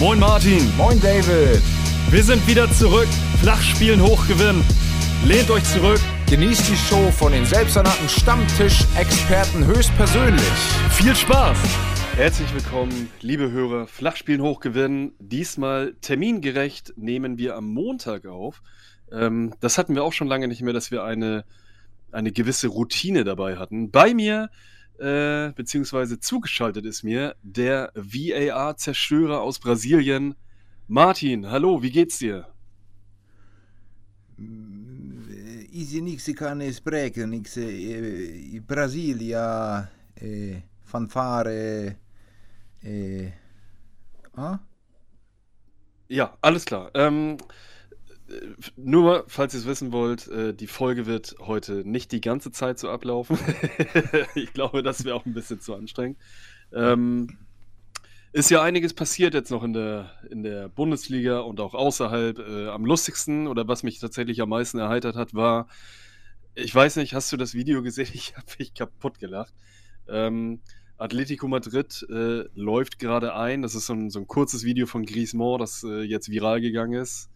Moin Martin. Moin David. Wir sind wieder zurück. Flachspielen hochgewinnen. Lehnt euch zurück. Genießt die Show von den selbsternannten Stammtisch-Experten höchstpersönlich. Viel Spaß. Herzlich willkommen, liebe Hörer. Flachspielen hochgewinnen. Diesmal termingerecht nehmen wir am Montag auf. Ähm, das hatten wir auch schon lange nicht mehr, dass wir eine, eine gewisse Routine dabei hatten. Bei mir äh, beziehungsweise zugeschaltet ist mir der VAR-Zerstörer aus Brasilien, Martin. Hallo, wie geht's dir? Easy nix kan spreken, nix i Brasilia, eh, fanfare, eh, ah? Ja, alles klar. Ähm, nur, falls ihr es wissen wollt, äh, die Folge wird heute nicht die ganze Zeit so ablaufen. ich glaube, das wäre auch ein bisschen zu anstrengend. Ähm, ist ja einiges passiert jetzt noch in der, in der Bundesliga und auch außerhalb. Äh, am lustigsten oder was mich tatsächlich am meisten erheitert hat, war, ich weiß nicht, hast du das Video gesehen? Ich habe mich kaputt gelacht. Ähm, Atletico Madrid äh, läuft gerade ein. Das ist so ein, so ein kurzes Video von Griezmann, das äh, jetzt viral gegangen ist.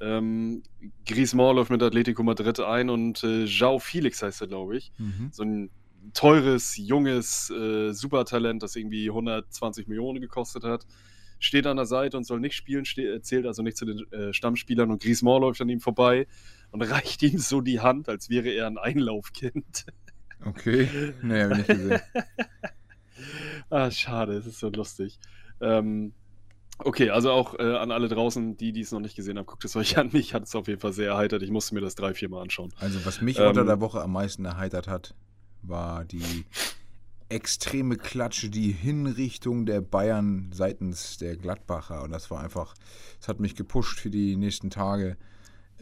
Ähm, Griezmann läuft mit Atletico Madrid ein und äh, Jao Felix heißt er, glaube ich. Mhm. So ein teures, junges äh, Supertalent, das irgendwie 120 Millionen gekostet hat. Steht an der Seite und soll nicht spielen, zählt also nicht zu den äh, Stammspielern und Griezmann läuft an ihm vorbei und reicht ihm so die Hand, als wäre er ein Einlaufkind. Okay, nee, hab ich nicht gesehen. ah, schade, es ist so lustig. Ähm, Okay, also auch äh, an alle draußen, die die es noch nicht gesehen haben, guckt es euch an. Mich hat es auf jeden Fall sehr erheitert. Ich musste mir das drei, vier Mal anschauen. Also was mich ähm, unter der Woche am meisten erheitert hat, war die extreme Klatsche, die Hinrichtung der Bayern seitens der Gladbacher. Und das war einfach, das hat mich gepusht für die nächsten Tage.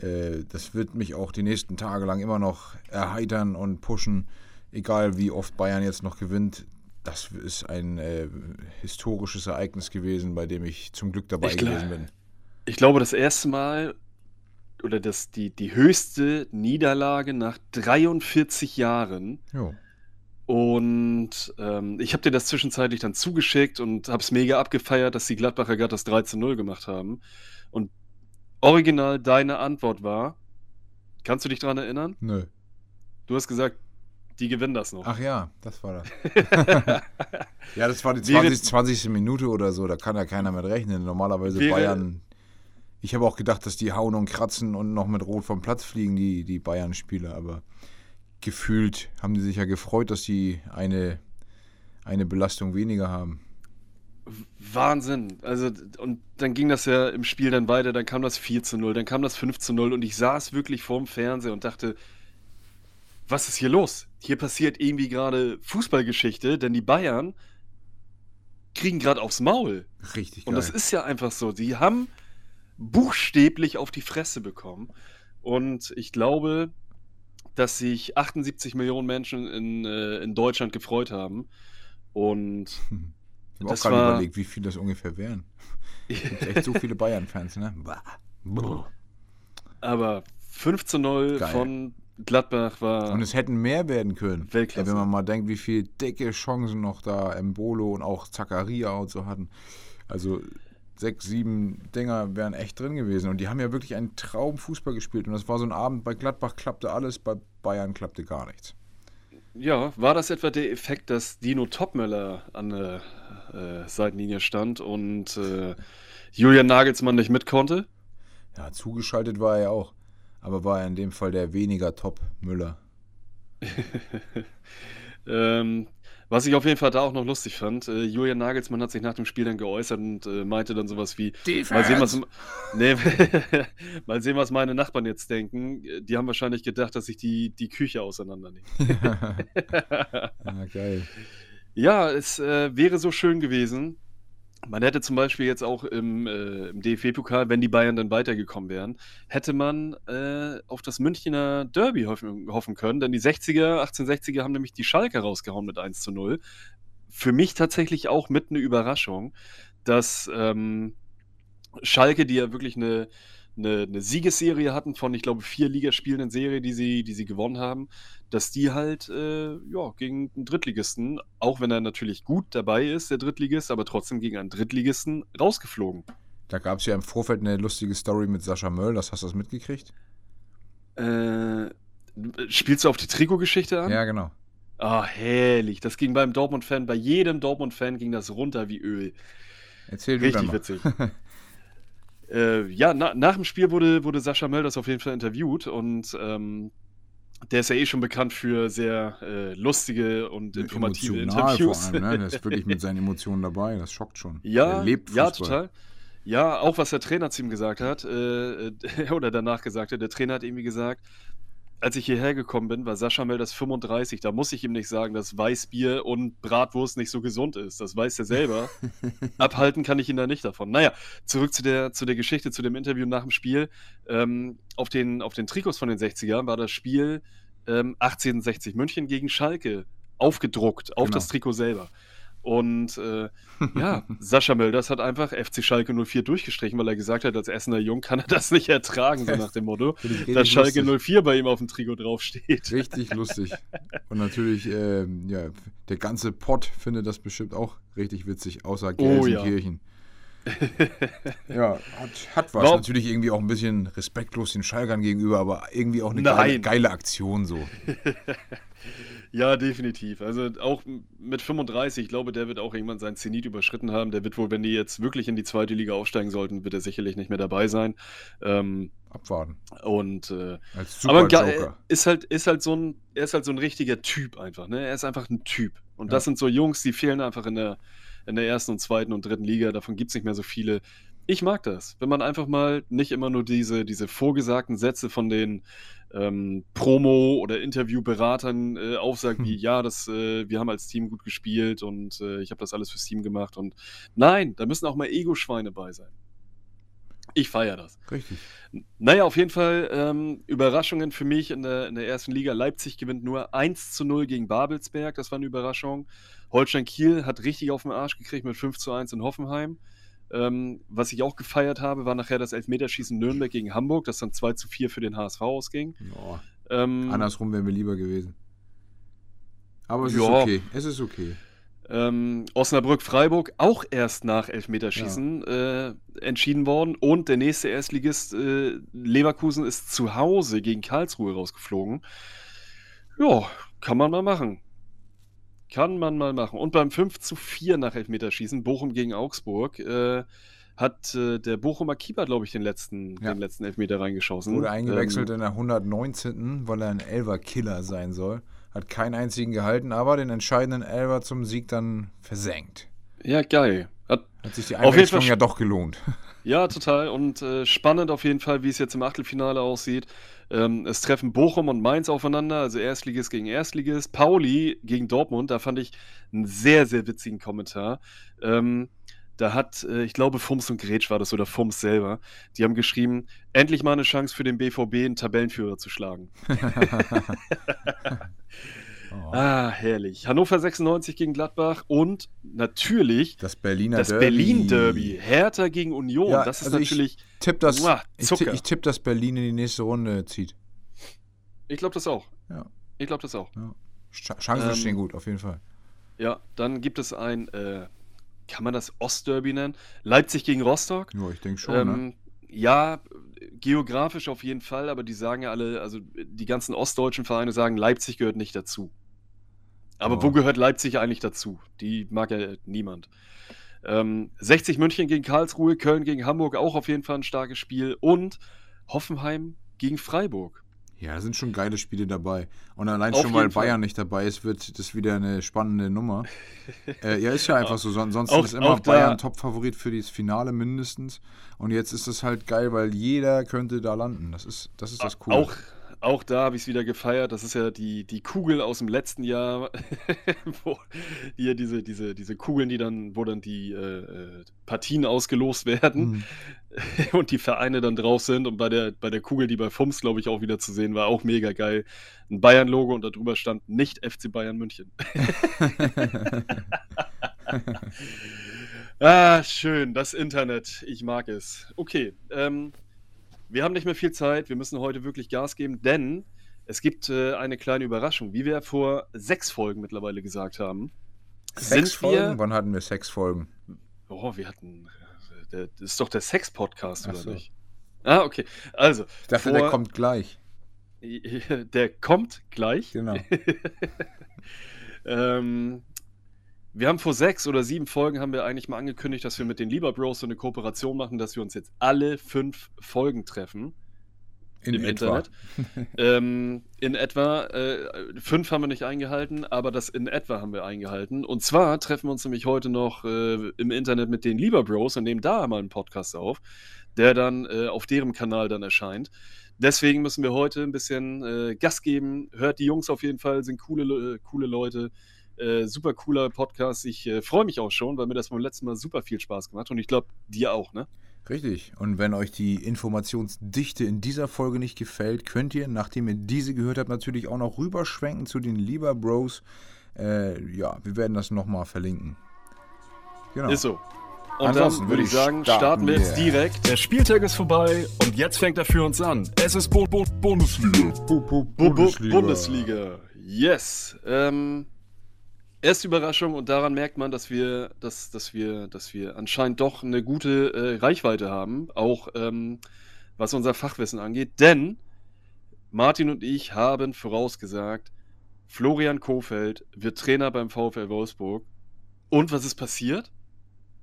Äh, das wird mich auch die nächsten Tage lang immer noch erheitern und pushen. Egal wie oft Bayern jetzt noch gewinnt, das ist ein äh, historisches Ereignis gewesen, bei dem ich zum Glück dabei ich gewesen bin. Ich glaube, das erste Mal oder das, die, die höchste Niederlage nach 43 Jahren. Jo. Und ähm, ich habe dir das zwischenzeitlich dann zugeschickt und habe es mega abgefeiert, dass die Gladbacher gerade das 3 zu 0 gemacht haben. Und original deine Antwort war, kannst du dich daran erinnern? Nö. Du hast gesagt, die gewinnen das noch. Ach ja, das war das. ja, das war die 20, 20. Minute oder so, da kann ja keiner mit rechnen. Normalerweise wäre, Bayern. Ich habe auch gedacht, dass die hauen und kratzen und noch mit Rot vom Platz fliegen, die, die Bayern-Spieler. Aber gefühlt haben die sich ja gefreut, dass sie eine, eine Belastung weniger haben. Wahnsinn. Also, und dann ging das ja im Spiel dann weiter, dann kam das 4 zu 0, dann kam das 5 zu 0 und ich saß wirklich vorm Fernseher und dachte, was ist hier los? Hier passiert irgendwie gerade Fußballgeschichte, denn die Bayern kriegen gerade aufs Maul. Richtig geil. Und das ist ja einfach so. Die haben buchstäblich auf die Fresse bekommen. Und ich glaube, dass sich 78 Millionen Menschen in, äh, in Deutschland gefreut haben. Und ich habe auch gerade war... überlegt, wie viele das ungefähr wären. Es gibt echt so viele Bayern-Fans, ne? Aber 5 zu 0 Geil. von Gladbach war. Und es hätten mehr werden können. Weltklasse. wenn man mal denkt, wie viele dicke Chancen noch da Embolo und auch Zakaria und so hatten. Also sechs, sieben Dinger wären echt drin gewesen. Und die haben ja wirklich einen Traum Fußball gespielt. Und das war so ein Abend, bei Gladbach klappte alles, bei Bayern klappte gar nichts. Ja, war das etwa der Effekt, dass Dino Topmöller an der äh, Seitenlinie stand und äh, Julian Nagelsmann nicht mit konnte? Ja, zugeschaltet war er ja auch aber war er in dem Fall der weniger Top Müller. ähm, was ich auf jeden Fall da auch noch lustig fand, äh, Julian Nagelsmann hat sich nach dem Spiel dann geäußert und äh, meinte dann sowas wie: Mal sehen, was, nee, mal sehen, was meine Nachbarn jetzt denken. Die haben wahrscheinlich gedacht, dass ich die, die Küche auseinandernehme. ah, geil. Ja, es äh, wäre so schön gewesen, man hätte zum Beispiel jetzt auch im, äh, im DFB-Pokal, wenn die Bayern dann weitergekommen wären, hätte man äh, auf das Münchner Derby hoffen, hoffen, können, denn die 60er, 1860er haben nämlich die Schalke rausgehauen mit 1 zu 0. Für mich tatsächlich auch mit eine Überraschung, dass ähm, Schalke, die ja wirklich eine, eine, eine Siegesserie hatten von, ich glaube, vier Ligaspielen in Serie, die sie, die sie gewonnen haben, dass die halt äh, ja, gegen einen Drittligisten, auch wenn er natürlich gut dabei ist, der Drittligist, aber trotzdem gegen einen Drittligisten rausgeflogen. Da gab es ja im Vorfeld eine lustige Story mit Sascha Möll, das hast du das mitgekriegt? Äh, spielst du auf die Trikotgeschichte an? Ja, genau. Ah, herrlich. Das ging beim Dortmund-Fan, bei jedem Dortmund-Fan ging das runter wie Öl. Erzähl du dann Richtig witzig. äh, ja, na, nach dem Spiel wurde, wurde Sascha Mölders auf jeden Fall interviewt und ähm, der ist ja eh schon bekannt für sehr äh, lustige und informative Emotional Interviews. vor allem, ne? Der ist wirklich mit seinen Emotionen dabei, das schockt schon. Ja, Der lebt ja, Fußball. total. Ja, auch was der Trainer zu ihm gesagt hat, äh, oder danach gesagt hat. Der Trainer hat irgendwie gesagt, als ich hierher gekommen bin, war Sascha Mölders 35. Da muss ich ihm nicht sagen, dass Weißbier und Bratwurst nicht so gesund ist. Das weiß er selber. Abhalten kann ich ihn da nicht davon. Naja, zurück zu der, zu der Geschichte, zu dem Interview nach dem Spiel. Ähm, auf, den, auf den Trikots von den 60ern war das Spiel ähm, 1860 München gegen Schalke aufgedruckt auf Genau. das Trikot selber. Und äh, ja, Sascha Mölders hat einfach FC Schalke 04 durchgestrichen, weil er gesagt hat, als Essener Jung kann er das nicht ertragen, so nach dem Motto, dass Schalke lustig. 04 bei ihm auf dem Trikot draufsteht. Richtig lustig. Und natürlich, ähm, ja, der ganze Pott findet das bestimmt auch richtig witzig, außer Oh ja. Gelsenkirchen. ja, hat, hat was. Warum- Natürlich irgendwie auch ein bisschen respektlos den Schalkern gegenüber, aber irgendwie auch eine geile, geile Aktion so. Ja, definitiv. Also auch mit 35, ich glaube, der wird auch irgendwann seinen Zenit überschritten haben. Der wird wohl, wenn die jetzt wirklich in die zweite Liga aufsteigen sollten, wird er sicherlich nicht mehr dabei sein. Ähm, Abwarten. und äh, Als aber Super ge- Joker. ist halt, ist halt so ein, er ist halt so ein richtiger Typ einfach, ne? Er ist einfach ein Typ. Und Ja. das sind so Jungs, die fehlen einfach in der, in der ersten und zweiten und dritten Liga. Davon gibt es nicht mehr so viele. Ich mag das, wenn man einfach mal nicht immer nur diese, diese vorgesagten Sätze von den ähm, Promo- oder Interviewberatern äh, aufsagt, wie, Hm. ja, das, äh, wir haben als Team gut gespielt und äh, ich habe das alles fürs Team gemacht. Und nein, da müssen auch mal Ego-Schweine bei sein. Ich feiere das. Richtig. Naja, auf jeden Fall ähm, Überraschungen für mich in der, in der ersten Liga. Leipzig gewinnt nur 1 zu 0 gegen Babelsberg, das war eine Überraschung. Holstein Kiel hat richtig auf den Arsch gekriegt mit 5 zu 1 in Hoffenheim. Ähm, was ich auch gefeiert habe, war nachher das Elfmeterschießen Nürnberg gegen Hamburg, das dann 2 zu 4 für den HSV ausging. Ja, Ähm, andersrum wären wir lieber gewesen. Aber es ist Ja. okay. Es ist okay. Ähm, Osnabrück-Freiburg auch erst nach Elfmeterschießen äh, entschieden worden. Und der nächste Erstligist äh, Leverkusen ist zu Hause gegen Karlsruhe rausgeflogen. Ja, kann man mal machen. Kann man mal machen. Und beim 5 zu 4 nach Elfmeterschießen, Bochum gegen Augsburg, äh, hat äh, der Bochumer Keeper, glaube ich, den letzten, Ja. den letzten Elfmeter reingeschossen. Wurde eingewechselt Ähm, in der 119., weil er ein Elver-Killer sein soll. Hat keinen einzigen gehalten, aber den entscheidenden Elver zum Sieg dann versenkt. ja, geil. Hat Hat sich die Einwechslung ja doch gelohnt. Ja, total. Und äh, spannend auf jeden Fall, wie es jetzt im Achtelfinale aussieht. Ähm, es treffen Bochum und Mainz aufeinander, also Erstligist gegen Erstligist. Pauli gegen Dortmund, da fand ich einen sehr, sehr witzigen Kommentar. Ähm, da hat, äh, ich glaube, Fums und Gretsch war das oder Fums selber, die haben geschrieben, endlich mal eine Chance für den BVB, einen Tabellenführer zu schlagen. Oh. Ah, herrlich. Hannover 96 gegen Gladbach und natürlich Das Berliner das Derby. Berlin-Derby. Hertha gegen Union. Ja, das ist also ich- natürlich, Tipp, dass, Muah, ich, tipp, ich tipp, dass Berlin in die nächste Runde zieht. ich glaube das auch. Ja. Ich glaube das auch. Sch- Chancen Ähm, stehen gut, auf jeden Fall. Ja, dann gibt es ein, äh, kann man das Ostderby nennen? Leipzig gegen Rostock. Ja, ich denke schon, ne? ähm, Ja, geografisch auf jeden Fall, aber die sagen ja alle, also die ganzen ostdeutschen Vereine sagen, Leipzig gehört nicht dazu. Aber Oh. wo gehört Leipzig eigentlich dazu? Die mag ja niemand. Ähm, 60 München gegen Karlsruhe, Köln gegen Hamburg auch auf jeden Fall ein starkes Spiel und Hoffenheim gegen Freiburg. Ja, da sind schon geile Spiele dabei. Und allein Auf schon, weil Fall. Bayern nicht dabei ist, wird das wieder eine spannende Nummer. äh, ja, ist ja einfach so. Son- Ansonsten Auch- ist immer Bayern Top-Favorit für das Finale mindestens. Und jetzt ist es halt geil, weil jeder könnte da landen. Das ist das, ist das Coole. Auch, auch da habe ich es wieder gefeiert. Das ist ja die, die Kugel aus dem letzten Jahr, wo hier diese, diese, diese Kugeln, die dann, wo dann die äh, äh, Partien ausgelost werden Mhm. und die Vereine dann drauf sind. Und bei der, bei der Kugel, die bei FUMS, glaube ich, auch wieder zu sehen war, auch mega geil. Ein Bayern-Logo und darüber stand nicht FC Bayern München. ah, schön, das Internet. Ich mag es. Okay, ähm, wir haben nicht mehr viel Zeit. Wir müssen heute wirklich Gas geben, denn es gibt äh, eine kleine Überraschung. Wie wir vor sechs Folgen mittlerweile gesagt haben, Sechs Folgen? Wann hatten wir sechs Folgen? Oh, wir hatten äh, das ist doch der Sex-Podcast, oder so. nicht? Ah, okay. Also, Ich dachte, vor- der kommt gleich. der kommt gleich. Genau. Ähm, wir haben vor sechs oder sieben Folgen haben wir eigentlich mal angekündigt, dass wir mit den Lieber Bros so eine Kooperation machen, dass wir uns jetzt alle fünf Folgen treffen In im etwa. Internet. ähm, in etwa, äh, fünf haben wir nicht eingehalten, aber das in etwa haben wir eingehalten. Und zwar treffen wir uns nämlich heute noch äh, im Internet mit den Lieber Bros und nehmen da mal einen Podcast auf, der dann äh, auf deren Kanal dann erscheint. Deswegen müssen wir heute ein bisschen äh, Gas geben. Hört die Jungs auf jeden Fall, sind coole, Le- coole Leute. Äh, super cooler Podcast. Ich äh, freue mich auch schon, weil mir das beim letzten Mal super viel Spaß gemacht hat. Und ich glaube, dir auch, ne? Richtig. Und wenn euch die Informationsdichte in dieser Folge nicht gefällt, könnt ihr, nachdem ihr diese gehört habt, natürlich auch noch rüberschwenken zu den Lieber Bros. Äh, ja, wir werden das nochmal verlinken. Genau. Ist so. Und Ansonsten dann würde ich sagen, starten starten wir jetzt direkt. Der Spieltag ist vorbei und jetzt fängt er für uns an. Es ist Bo Bo Bundesliga. Bu- Bu- Bu- Bu- Bundesliga. Yes. Ähm, erste Überraschung und daran merkt man, dass wir, dass, dass wir, dass wir anscheinend doch eine gute äh, Reichweite haben, auch ähm, was unser Fachwissen angeht. Denn Martin und ich haben vorausgesagt, Florian Kofeld wird Trainer beim VfL Wolfsburg. Und was ist passiert?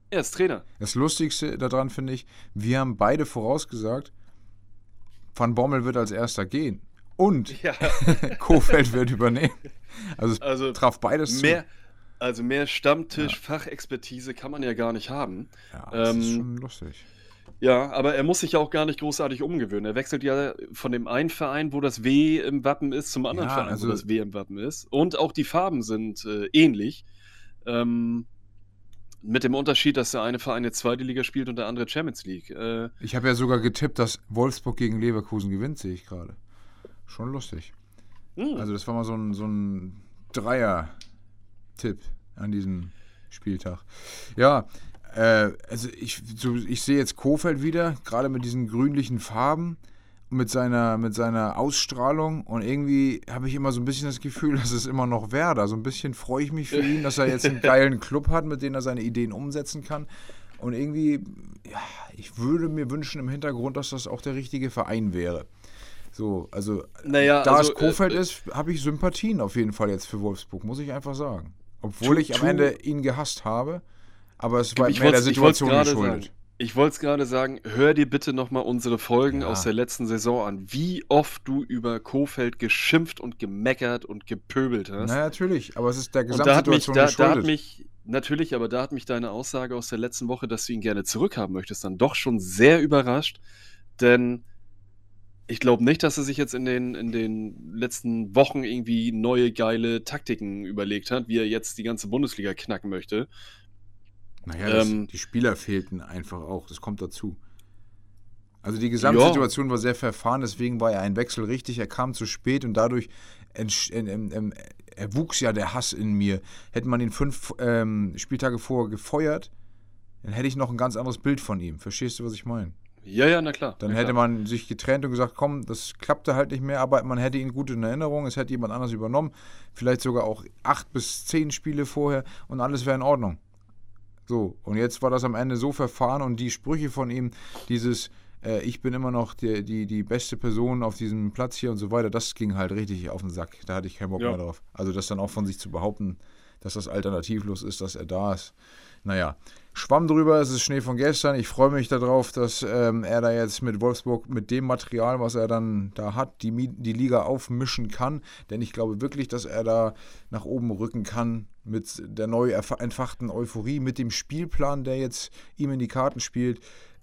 Er ist Trainer. Das Lustigste daran finde ich, wir haben beide vorausgesagt, Van Bommel wird als erster gehen. Und Ja, Kofeld wird übernehmen. Also also traf beides mehr, also mehr Stammtisch-Fachexpertise kann man ja gar nicht haben. Ja, das ist ähm, schon lustig. Ja, aber er muss sich ja auch gar nicht großartig umgewöhnen. Er wechselt ja von dem einen Verein, wo das W im Wappen ist, zum anderen Ja, Verein, also- wo das W im Wappen ist. Und auch die Farben sind äh, ähnlich. Ähm, mit dem Unterschied, dass der eine Verein jetzt zweite Liga spielt und der andere Champions League. Äh, Ich habe ja sogar getippt, dass Wolfsburg gegen Leverkusen gewinnt, sehe ich gerade. Schon lustig. Hm, Also das war mal so ein, so ein Dreier-Tipp an diesem Spieltag. Ja, äh, also ich, so, ich sehe jetzt Kofeld wieder, gerade mit diesen grünlichen Farben, mit seiner, mit seiner Ausstrahlung und irgendwie habe ich immer so ein bisschen das Gefühl, dass es immer noch Werder. So ein bisschen freue ich mich für ihn, dass er jetzt einen geilen Club hat, mit dem er seine Ideen umsetzen kann. Und irgendwie, ja, ich würde mir wünschen im Hintergrund, dass das auch der richtige Verein wäre. So, also Naja, da also, es Kofeld äh, ist, habe ich Sympathien auf jeden Fall jetzt für Wolfsburg, muss ich einfach sagen. Obwohl ich am Ende ihn gehasst habe, aber es war ich mehr der Situation gerade geschuldet. sagen. Ich wollte es gerade sagen, hör dir bitte nochmal unsere Folgen Ja. aus der letzten Saison an, wie oft du über Kofeld geschimpft und gemeckert und gepöbelt hast. Na natürlich, aber es ist der Und da hat mich, Gesamtsituation da, da hat mich, natürlich, aber da hat mich deine Aussage aus der letzten Woche, dass du ihn gerne zurückhaben möchtest, dann doch schon sehr überrascht. Denn ich glaube nicht, dass er sich jetzt in den, in den letzten Wochen irgendwie neue geile Taktiken überlegt hat, wie er jetzt die ganze Bundesliga knacken möchte. naja, das, ähm, die Spieler fehlten einfach auch, das kommt dazu. Also die Gesamtsituation war sehr verfahren, deswegen war ja ein Wechsel richtig. Er kam zu spät und dadurch ähm, ähm, ähm, erwuchs ja der Hass in mir. Hätte man ihn fünf ähm, Spieltage vorher gefeuert, dann hätte ich noch ein ganz anderes Bild von ihm. Verstehst du, was ich meine? Ja, ja, na klar. Dann na hätte klar. man sich getrennt und gesagt, komm, das klappte halt nicht mehr, aber man hätte ihn gut in Erinnerung, es hätte jemand anders übernommen, vielleicht sogar auch acht bis zehn Spiele vorher und alles wäre in Ordnung. So, und jetzt war das am Ende so verfahren und die Sprüche von ihm, dieses, äh, ich bin immer noch die, die, die beste Person auf diesem Platz hier und so weiter, das ging halt richtig auf den Sack. Da hatte ich keinen Bock Ja. mehr drauf. Also das dann auch von sich zu behaupten, dass das alternativlos ist, dass er da ist. Naja, Schwamm drüber, es ist Schnee von gestern. Ich freue mich darauf, dass ähm, er da jetzt mit Wolfsburg, mit dem Material, was er dann da hat, die, die Liga aufmischen kann. Denn ich glaube wirklich, dass er da nach oben rücken kann mit der neu entfachten Euphorie, mit dem Spielplan, der jetzt ihm in die Karten spielt.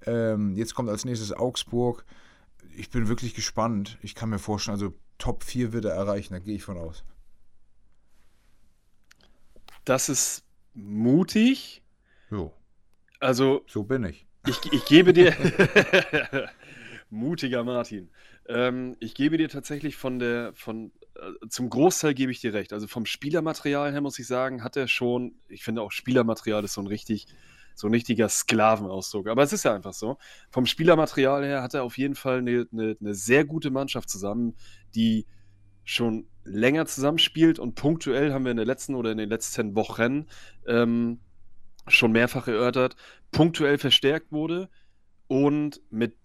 Ähm, jetzt kommt als nächstes Augsburg. Ich bin wirklich gespannt. Ich kann mir vorstellen, also Top 4 wird er erreichen, da gehe ich von aus. Das ist mutig. Jo, Also, so bin ich. Ich, ich gebe dir. Mutiger Martin. Ähm, ich gebe dir tatsächlich von der, von, äh, zum Großteil gebe ich dir recht. Also vom Spielermaterial her muss ich sagen, hat er schon, ich finde auch Spielermaterial ist so ein richtig, so ein richtiger Sklavenausdruck. Aber es ist ja einfach so. Vom Spielermaterial her hat er auf jeden Fall eine, eine, eine sehr gute Mannschaft zusammen, die schon länger zusammenspielt und punktuell haben wir in der letzten oder in den letzten Wochen ähm, schon mehrfach erörtert, punktuell verstärkt wurde und mit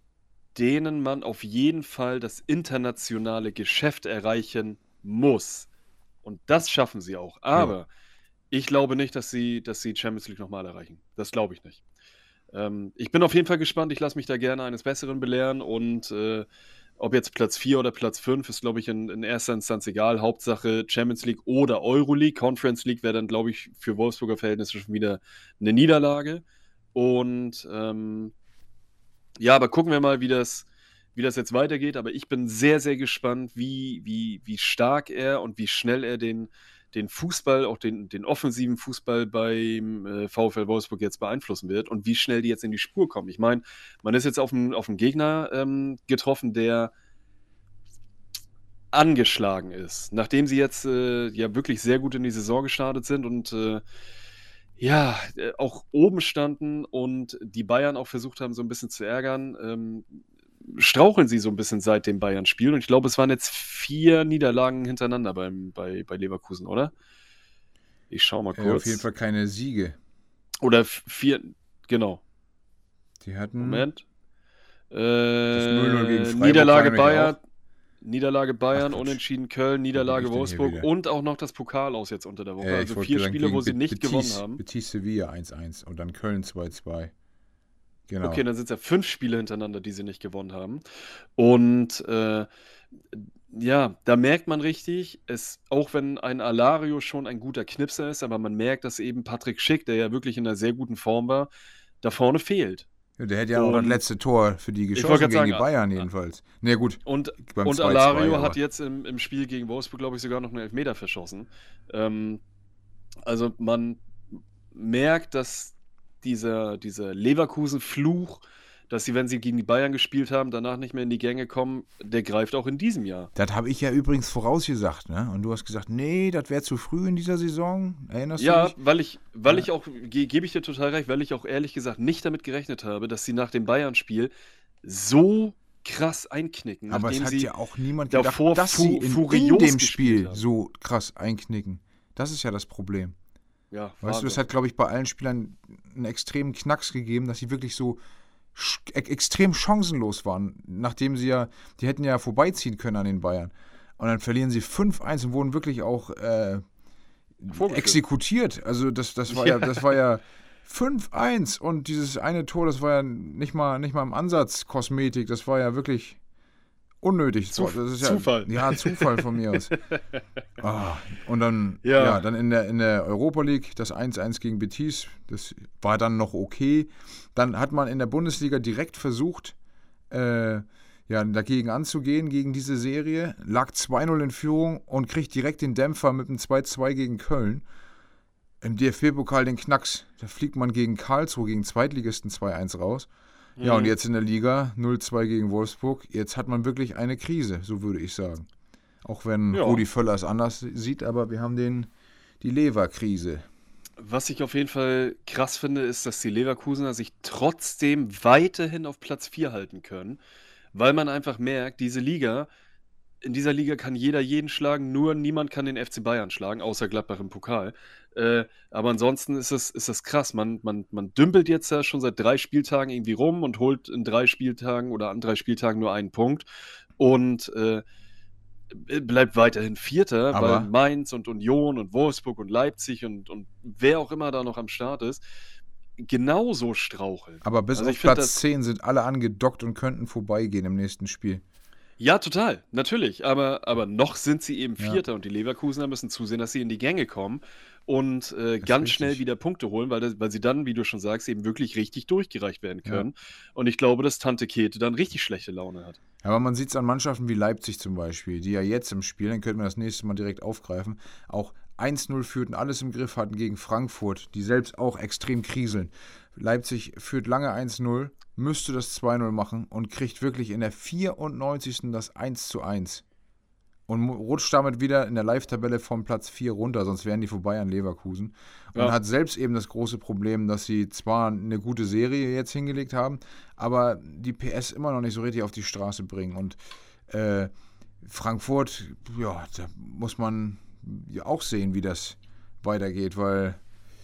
denen man auf jeden Fall das internationale Geschäft erreichen muss. Und das schaffen sie auch. Aber ja. ich glaube nicht, dass sie, dass sie Champions League nochmal erreichen. Das glaube ich nicht. Ähm, ich bin auf jeden Fall gespannt. Ich lasse mich da gerne eines Besseren belehren und äh, ob jetzt Platz 4 oder Platz 5 ist, glaube ich, in, in, erster Instanz egal. Hauptsache Champions League oder Euroleague. Conference League wäre dann, glaube ich, für Wolfsburger Verhältnisse schon wieder eine Niederlage. Und ähm, ja, aber gucken wir mal, wie das, wie das jetzt weitergeht. Aber ich bin sehr, sehr gespannt, wie, wie, wie stark er und wie schnell er den, den Fußball, auch den, den offensiven Fußball beim äh, VfL Wolfsburg jetzt beeinflussen wird und wie schnell die jetzt in die Spur kommen. Ich meine, man ist jetzt auf einen, auf Gegner ähm, getroffen, der angeschlagen ist, nachdem sie jetzt äh, ja wirklich sehr gut in die Saison gestartet sind und äh, ja, äh, auch oben standen und die Bayern auch versucht haben, so ein bisschen zu ärgern. Ähm, straucheln sie so ein bisschen seit dem Bayern-Spiel. Und ich glaube, es waren jetzt vier Niederlagen hintereinander beim, bei, bei Leverkusen, oder? Ich schau mal kurz. Ja, auf jeden Fall keine Siege. Oder vier, genau. Die hatten. Moment. Äh, Niederlage Bayern. Niederlage Bayern, Ach, Unentschieden Köln, Niederlage Wolfsburg und auch noch das Pokal aus jetzt unter der Woche. Ja, also vier Spiele, wo sie nicht Betis, gewonnen haben. Betis Sevilla 1-1 und dann Köln 2-2. Genau. Okay, dann sind es ja fünf Spiele hintereinander, die sie nicht gewonnen haben. Und äh, ja, da merkt man richtig, es, auch wenn ein Alario schon ein guter Knipser ist, aber man merkt, dass eben Patrick Schick, der ja wirklich in einer sehr guten Form war, da vorne fehlt. Ja, der hätte ja und, auch das letzte Tor für die geschossen gegen sagen, die Bayern jedenfalls. Na nee, gut. Und, und Alario hat jetzt im, im Spiel gegen Wolfsburg, glaube ich, sogar noch einen Elfmeter verschossen. Ähm, also man merkt, dass dieser, dieser Leverkusen-Fluch, dass sie, wenn sie gegen die Bayern gespielt haben, danach nicht mehr in die Gänge kommen, der greift auch in diesem Jahr. Das habe ich ja übrigens vorausgesagt, ne? Und du hast gesagt, nee, das wäre zu früh in dieser Saison. Erinnerst ja, du dich? Ja, weil ich, weil ja. ich auch, ge gebe ich dir total recht, weil ich auch ehrlich gesagt nicht damit gerechnet habe, dass sie nach dem Bayern-Spiel so krass einknicken. Aber es hat ja auch niemand gedacht, dass sie in, in dem Spiel so krass einknicken. Das ist ja das Problem. Ja, weißt du, es hat, glaube ich, bei allen Spielern einen extremen Knacks gegeben, dass sie wirklich so extrem chancenlos waren, nachdem sie ja, die hätten ja vorbeiziehen können an den Bayern. Und dann verlieren sie 5-1 und wurden wirklich auch äh, exekutiert. Also das, das war ja, ja das war ja 5-1 und dieses eine Tor, das war ja nicht mal, nicht mal im Ansatz Kosmetik, das war ja wirklich unnötig. Zuf das ist ja, Zufall. Ja, Zufall von mir aus. Oh, und dann, ja. ja. dann in der, in der Europa League das 1-1 gegen Betis, das war dann noch okay. Dann hat man in der Bundesliga direkt versucht, äh, ja, dagegen anzugehen, gegen diese Serie, lag 2-0 in Führung und kriegt direkt den Dämpfer mit einem 2-2 gegen Köln. Im DFB-Pokal den Knacks. Da fliegt man gegen Karlsruhe, gegen Zweitligisten 2-1 raus. Ja, und mhm. jetzt in der Liga 0-2 gegen Wolfsburg. Jetzt hat man wirklich eine Krise, so würde ich sagen. Auch wenn ja. Rudi Völler es anders sieht, aber wir haben den, die Leverkrise. Was ich auf jeden Fall krass finde, ist, dass die Leverkusener sich trotzdem weiterhin auf Platz 4 halten können, weil man einfach merkt, diese Liga, in dieser Liga kann jeder jeden schlagen, nur niemand kann den FC Bayern schlagen, außer Gladbach im Pokal. Äh, aber ansonsten ist das, ist das krass. Man, man, man dümpelt jetzt ja schon seit drei Spieltagen irgendwie rum und holt in drei Spieltagen oder an drei Spieltagen nur einen Punkt und äh, bleibt weiterhin Vierter, aber weil Mainz und Union und Wolfsburg und Leipzig und, und wer auch immer da noch am Start ist, genauso straucheln. Aber bis also auf Platz 10 sind alle angedockt und könnten vorbeigehen im nächsten Spiel. Ja, total, natürlich. Aber, aber noch sind sie eben Vierter ja. und die Leverkusener müssen zusehen, dass sie in die Gänge kommen und äh, ganz schnell wieder Punkte holen, weil, das, weil sie dann, wie du schon sagst, eben wirklich richtig durchgereicht werden können. Ja. Und ich glaube, dass Tante Kete dann richtig schlechte Laune hat. Aber man sieht es an Mannschaften wie Leipzig zum Beispiel, die ja jetzt im Spiel, dann könnten wir das nächste Mal direkt aufgreifen, auch 1-0 führten, alles im Griff hatten gegen Frankfurt, die selbst auch extrem kriseln. Leipzig führt lange 1-0, müsste das 2-0 machen und kriegt wirklich in der 94. das 1-1 und rutscht damit wieder in der Live-Tabelle vom Platz 4 runter, sonst wären die vorbei an Leverkusen. Und ja. hat selbst eben das große Problem, dass sie zwar eine gute Serie jetzt hingelegt haben, aber die PS immer noch nicht so richtig auf die Straße bringen. Und äh, Frankfurt, ja, da muss man ja auch sehen, wie das weitergeht, weil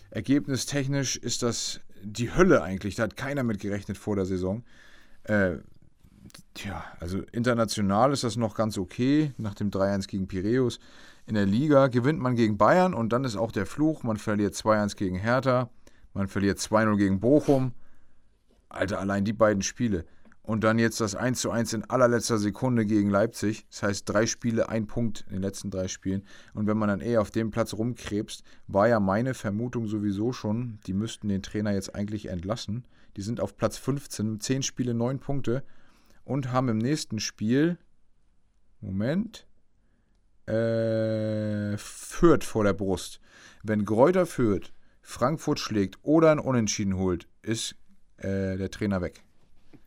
ergebnistechnisch ist das die Hölle eigentlich. Da hat keiner mit gerechnet vor der Saison. Äh, tja, also international ist das noch ganz okay, nach dem 3-1 gegen Piräus. In der Liga gewinnt man gegen Bayern und dann ist auch der Fluch, man verliert 2-1 gegen Hertha, man verliert 2-0 gegen Bochum. Alter, allein die beiden Spiele. Und dann jetzt das 1 zu 1 in allerletzter Sekunde gegen Leipzig. Das heißt, drei Spiele, ein Punkt in den letzten drei Spielen. Und wenn man dann eher auf dem Platz rumkrebst, war ja meine Vermutung sowieso schon, die müssten den Trainer jetzt eigentlich entlassen. Die sind auf Platz 15, 10 Spiele, 9 Punkte und haben im nächsten Spiel, Moment, äh, Fürth vor der Brust. Wenn Gräuter Fürth Frankfurt schlägt oder ein Unentschieden holt, ist äh, der Trainer weg.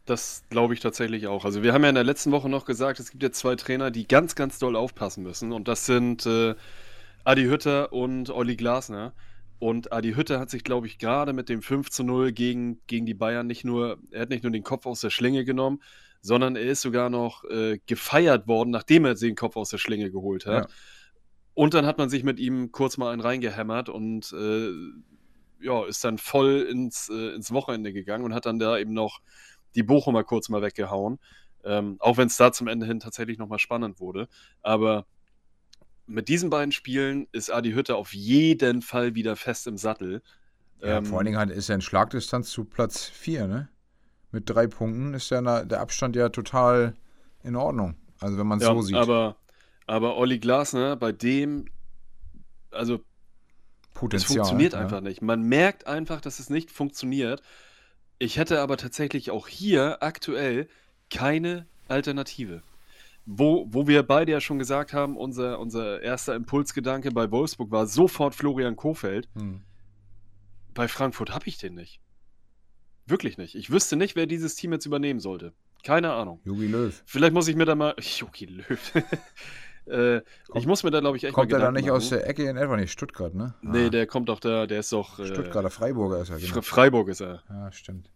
Das glaube ich tatsächlich auch. Also wir haben ja in der letzten Woche noch gesagt, es gibt jetzt zwei Trainer, die ganz, ganz doll aufpassen müssen. Und das sind äh, Adi Hütter und Olli Glasner. Und Adi Hütter hat sich, glaube ich, gerade mit dem 5 zu 0 gegen, gegen die Bayern nicht nur, er hat nicht nur den Kopf aus der Schlinge genommen, sondern er ist sogar noch äh, gefeiert worden, nachdem er den Kopf aus der Schlinge geholt hat. Ja. Und dann hat man sich mit ihm kurz mal einen reingehämmert und äh, ja, ist dann voll ins, äh, ins Wochenende gegangen und hat dann da eben noch die Bochumer kurz mal weggehauen. Ähm, auch wenn es da zum Ende hin tatsächlich nochmal spannend wurde. Aber mit diesen beiden Spielen ist Adi Hütte auf jeden Fall wieder fest im Sattel. Ja, ähm, vor allen Dingen ist er in Schlagdistanz zu Platz 4, ne? Mit drei Punkten ist ja der Abstand ja total in Ordnung. Also wenn man es ja, so sieht. Aber, aber Olli Glasner, bei dem, also Potenzial, es funktioniert ja. einfach nicht. Man merkt einfach, dass es nicht funktioniert. Ich hätte aber tatsächlich auch hier aktuell keine Alternative. Wo, wo wir beide ja schon gesagt haben, unser, unser erster Impulsgedanke bei Wolfsburg war sofort Florian Kofeld. Hm. Bei Frankfurt habe ich den nicht. Wirklich nicht. Ich wüsste nicht, wer dieses Team jetzt übernehmen sollte. Keine Ahnung. Jogi Löw. Vielleicht muss ich mir da mal. Jogi Löw. äh, kommt, ich muss mir da, glaube ich, echt Kommt er da nicht machen. aus der Ecke in etwa nicht? Stuttgart, ne? Nee, ah. der kommt doch da, der ist doch. Äh, Stuttgarter Freiburger ist er, genau. Freiburg ist er. Ja, stimmt.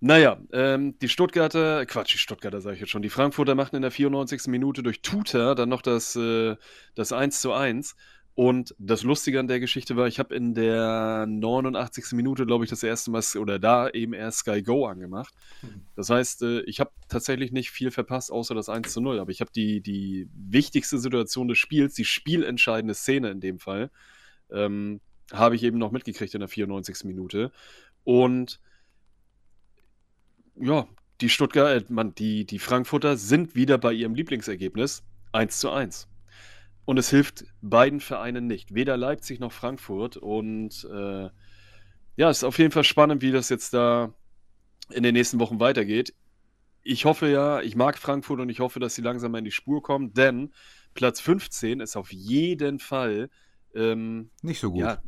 Naja, ähm, die Stuttgarter, Quatsch, die Stuttgarter sage ich jetzt schon, die Frankfurter machten in der 94. Minute durch Tuta dann noch das, äh, das 1 zu 1. Und das Lustige an der Geschichte war, ich habe in der 89. Minute, glaube ich, das erste Mal oder da eben erst Sky Go angemacht. Mhm. Das heißt, äh, ich habe tatsächlich nicht viel verpasst, außer das 1 zu 0. Aber ich habe die, die wichtigste Situation des Spiels, die spielentscheidende Szene in dem Fall, ähm, habe ich eben noch mitgekriegt in der 94. Minute. Und ja, die Stuttgart, äh, man, die, die Frankfurter sind wieder bei ihrem Lieblingsergebnis 1 zu 1. Und es hilft beiden Vereinen nicht, weder Leipzig noch Frankfurt. Und äh, ja, es ist auf jeden Fall spannend, wie das jetzt da in den nächsten Wochen weitergeht. Ich hoffe ja, ich mag Frankfurt und ich hoffe, dass sie langsam in die Spur kommen, denn Platz 15 ist auf jeden Fall ähm, nicht so gut. Ja,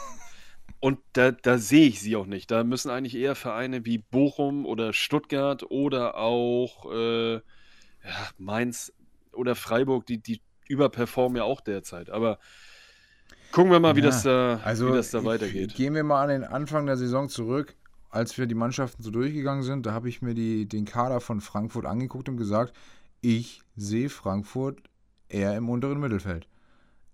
und da, da sehe ich sie auch nicht. Da müssen eigentlich eher Vereine wie Bochum oder Stuttgart oder auch äh, ja, Mainz oder Freiburg, die, die überperformen ja auch derzeit. Aber gucken wir mal, wie, ja, das, da, also wie das da weitergeht. Gehen wir mal an den Anfang der Saison zurück. Als wir die Mannschaften so durchgegangen sind, da habe ich mir die, den Kader von Frankfurt angeguckt und gesagt, ich sehe Frankfurt eher im unteren Mittelfeld.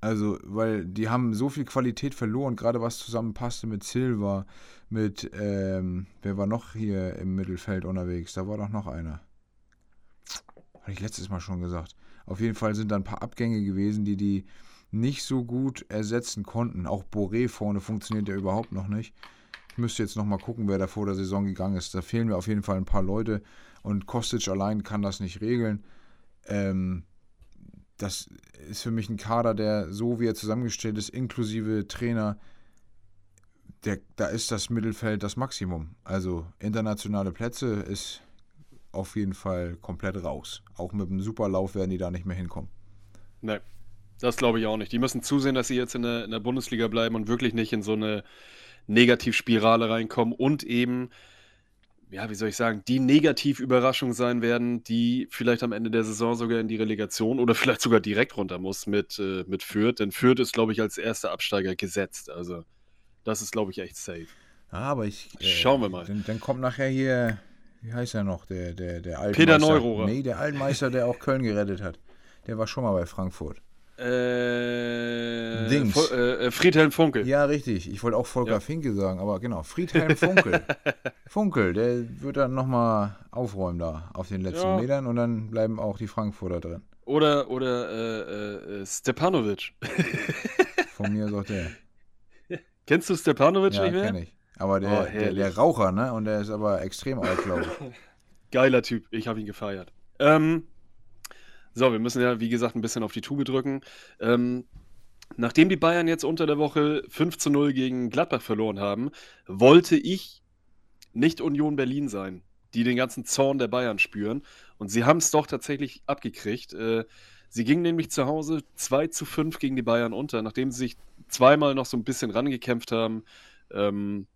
Also, weil die haben so viel Qualität verloren, gerade was zusammenpasste mit Silva, mit, ähm, wer war noch hier im Mittelfeld unterwegs? Da war doch noch einer. Hatte ich letztes Mal schon gesagt. Auf jeden Fall sind da ein paar Abgänge gewesen, die die nicht so gut ersetzen konnten. Auch Boré vorne funktioniert ja überhaupt noch nicht. Ich müsste jetzt noch mal gucken, wer da vor der Saison gegangen ist. Da fehlen mir auf jeden Fall ein paar Leute und Kostic allein kann das nicht regeln. Ähm, das ist für mich ein Kader, der so wie er zusammengestellt ist, inklusive Trainer, der, da ist das Mittelfeld das Maximum. Also internationale Plätze ist auf jeden Fall komplett raus. Auch mit einem Superlauf werden die da nicht mehr hinkommen. Nee, das glaube ich auch nicht. Die müssen zusehen, dass sie jetzt in der, in der Bundesliga bleiben und wirklich nicht in so eine Negativspirale reinkommen und eben, ja, wie soll ich sagen, die Negativüberraschung sein werden, die vielleicht am Ende der Saison sogar in die Relegation oder vielleicht sogar direkt runter muss mit, äh, mit Fürth. Denn Fürth ist, glaube ich, als erster Absteiger gesetzt. Also, das ist, glaube ich, echt safe. Ja, aber ich. Äh, Schauen wir mal. Dann, dann kommt nachher hier wie heißt er noch, der, der, der Altmeister? Peter Neurohrer. Nee, der Altmeister, der auch Köln gerettet hat. Der war schon mal bei Frankfurt. Äh, Dings. Vo- äh, äh, Friedhelm Funkel. Ja, richtig. Ich wollte auch Volker Ja. Finke sagen, aber genau, Friedhelm Funkel. Funkel, der wird dann nochmal aufräumen da auf den letzten Ja. Metern und dann bleiben auch die Frankfurter drin. Oder, oder äh, äh, Stepanovic. Von mir sagt der. Kennst du Stepanovic Ja, nicht mehr? kenne ich. Aber Oh, der, der, herrlich. der Raucher, ne? Und der ist aber extrem alt, glaube ich. Geiler Typ, ich habe ihn gefeiert. Ähm, so, wir müssen ja, wie gesagt, ein bisschen auf die Tube drücken. Ähm, nachdem die Bayern jetzt unter der Woche 5 zu 0 gegen Gladbach verloren haben, wollte ich nicht Union Berlin sein, die den ganzen Zorn der Bayern spüren. Und sie haben es doch tatsächlich abgekriegt. Äh, sie gingen nämlich zu Hause 2 zu 5 gegen die Bayern unter, nachdem sie sich zweimal noch so ein bisschen rangekämpft haben. Ähm,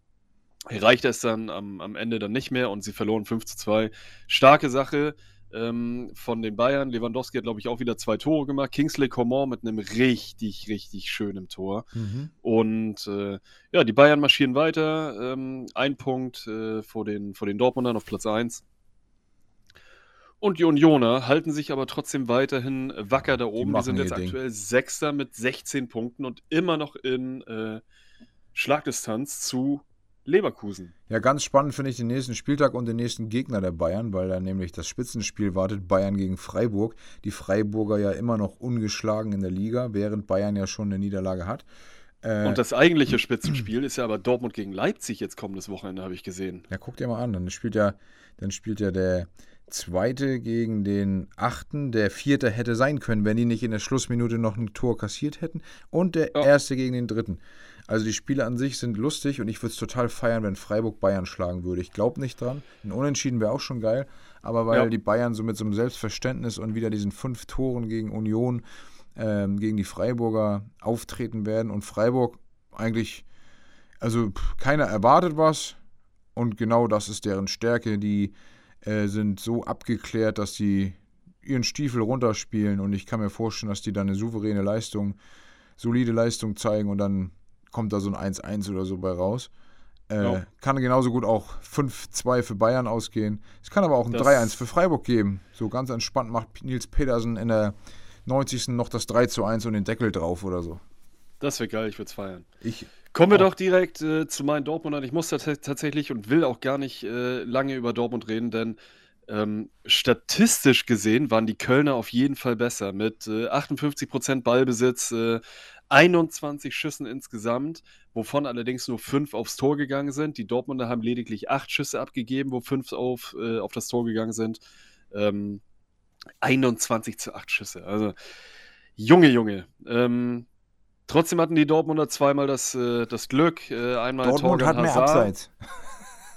reichte es dann am, am Ende dann nicht mehr und sie verloren 5 zu 2. Starke Sache ähm, von den Bayern. Lewandowski hat, glaube ich, auch wieder zwei Tore gemacht. Kingsley Coman mit einem richtig, richtig schönen Tor. Mhm. Und äh, ja, die Bayern marschieren weiter. Ähm, ein Punkt äh, vor, den, vor den Dortmundern auf Platz 1. Und die Unioner halten sich aber trotzdem weiterhin wacker da oben. Die, machen sind jetzt Ding. aktuell Sechster mit 16 Punkten und immer noch in äh, Schlagdistanz zu Leverkusen. Ja, ganz spannend finde ich den nächsten Spieltag und den nächsten Gegner der Bayern, weil da nämlich das Spitzenspiel wartet, Bayern gegen Freiburg. Die Freiburger ja immer noch ungeschlagen in der Liga, während Bayern ja schon eine Niederlage hat. Äh, Und das eigentliche Spitzenspiel ist ja aber Dortmund gegen Leipzig jetzt kommendes Wochenende, habe ich gesehen. ja, guck dir mal an, dann spielt ja, dann spielt ja der Zweite gegen den Achten. Der Vierte hätte sein können, wenn die nicht in der Schlussminute noch ein Tor kassiert hätten. Und der Ja. Erste gegen den Dritten. Also die Spiele an sich sind lustig und ich würde es total feiern, wenn Freiburg Bayern schlagen würde. Ich glaube nicht dran. Ein Unentschieden wäre auch schon geil. Aber weil Ja. die Bayern so mit so einem Selbstverständnis und wieder diesen fünf Toren gegen Union, ähm, gegen die Freiburger auftreten werden und Freiburg eigentlich, also pff, keiner erwartet was und genau das ist deren Stärke. Die äh, sind so abgeklärt, dass sie ihren Stiefel runterspielen und ich kann mir vorstellen, dass die dann eine souveräne Leistung, solide Leistung zeigen und dann kommt da so ein 1-1 oder so bei raus. Äh, Ja. Kann genauso gut auch 5-2 für Bayern ausgehen. Es kann aber auch ein Das- 3-1 für Freiburg geben. So ganz entspannt macht Nils Petersen in der 90. noch das 3-1 und den Deckel drauf oder so. Das wäre geil, ich würde es feiern. Ich, Kommen wir doch direkt äh, zu meinen Dortmundern. Ich muss tatsächlich und will auch gar nicht äh, lange über Dortmund reden, denn ähm, statistisch gesehen waren die Kölner auf jeden Fall besser. Mit äh, 58% Ballbesitz, äh, 21 Schüssen insgesamt, wovon allerdings nur 5 aufs Tor gegangen sind. Die Dortmunder haben lediglich 8 Schüsse abgegeben, wo 5 auf, äh, auf das Tor gegangen sind. Ähm, 21 zu 8 Schüsse. Also, Junge, Junge. Ähm, trotzdem hatten die Dortmunder zweimal das, äh, das Glück. Äh, einmal Dortmund Torgan hat mehr Hazard. Abseits.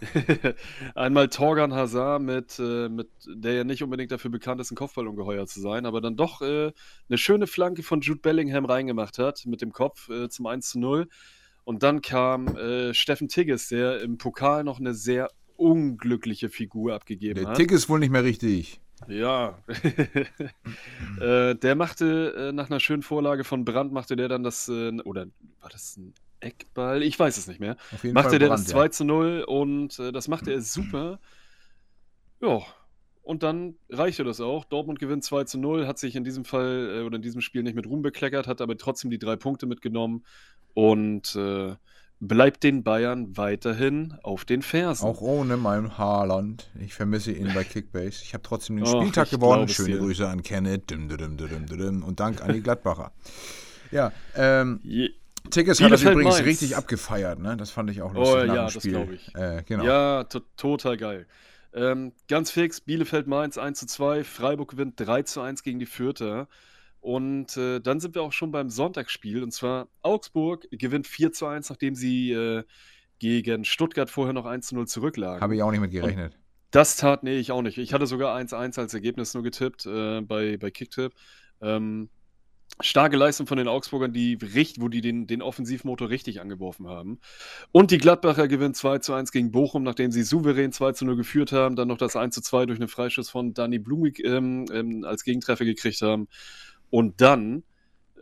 Einmal Torgan Hazard, mit, äh, mit, der ja nicht unbedingt dafür bekannt ist, ein Kopfballungeheuer zu sein, aber dann doch äh, eine schöne Flanke von Jude Bellingham reingemacht hat mit dem Kopf äh, zum 1 zu 0. Und dann kam äh, Steffen Tigges, der im Pokal noch eine sehr unglückliche Figur abgegeben Der hat. Tick ist wohl nicht mehr richtig. Ja. äh, der machte äh, nach einer schönen Vorlage von Brandt, machte der dann das, äh, oder war das ein Eckball? Ich weiß es nicht mehr. Auf jeden Machte der das ja. 2 zu 0 und äh, das machte er super. Ja. Und dann reichte das auch. Dortmund gewinnt 2 zu 0, hat sich in diesem Fall äh, oder in diesem Spiel nicht mit Ruhm bekleckert, hat aber trotzdem die drei Punkte mitgenommen und äh, bleibt den Bayern weiterhin auf den Fersen. Auch ohne meinen Haaland. Ich vermisse ihn bei Kickbase. Ich habe trotzdem den Spieltag gewonnen. Schöne dir. Grüße an Kenneth. Dum, dum, dum. Und Dank an die Gladbacher. Ja, ähm, Je Tickets hat das Bielefeld übrigens Mainz. richtig abgefeiert, ne? Das fand ich auch lustig Oh, ja, das Spiel. glaub ich. Äh, genau. Ja, to total geil. Ähm, ganz fix, Bielefeld-Mainz 1 zu 2, Freiburg gewinnt 3 zu 1 gegen die Fürther. Und äh, dann sind wir auch schon beim Sonntagsspiel. Und zwar Augsburg gewinnt 4 zu 1, nachdem sie äh, gegen Stuttgart vorher noch 1 zu 0 zurücklagen. Habe ich auch nicht mit gerechnet. Das tat, nee, ich auch nicht. Ich hatte sogar 1-1 als Ergebnis nur getippt äh, bei, bei Kicktipp. Ähm, starke Leistung von den Augsburgern, die richt, wo die den, den Offensivmotor richtig angeworfen haben. Und die Gladbacher gewinnen 2 zu 1 gegen Bochum, nachdem sie souverän 2 zu 0 geführt haben, dann noch das 1 zu 2 durch einen Freischuss von Dani Blumig ähm, ähm, als Gegentreffer gekriegt haben. Und dann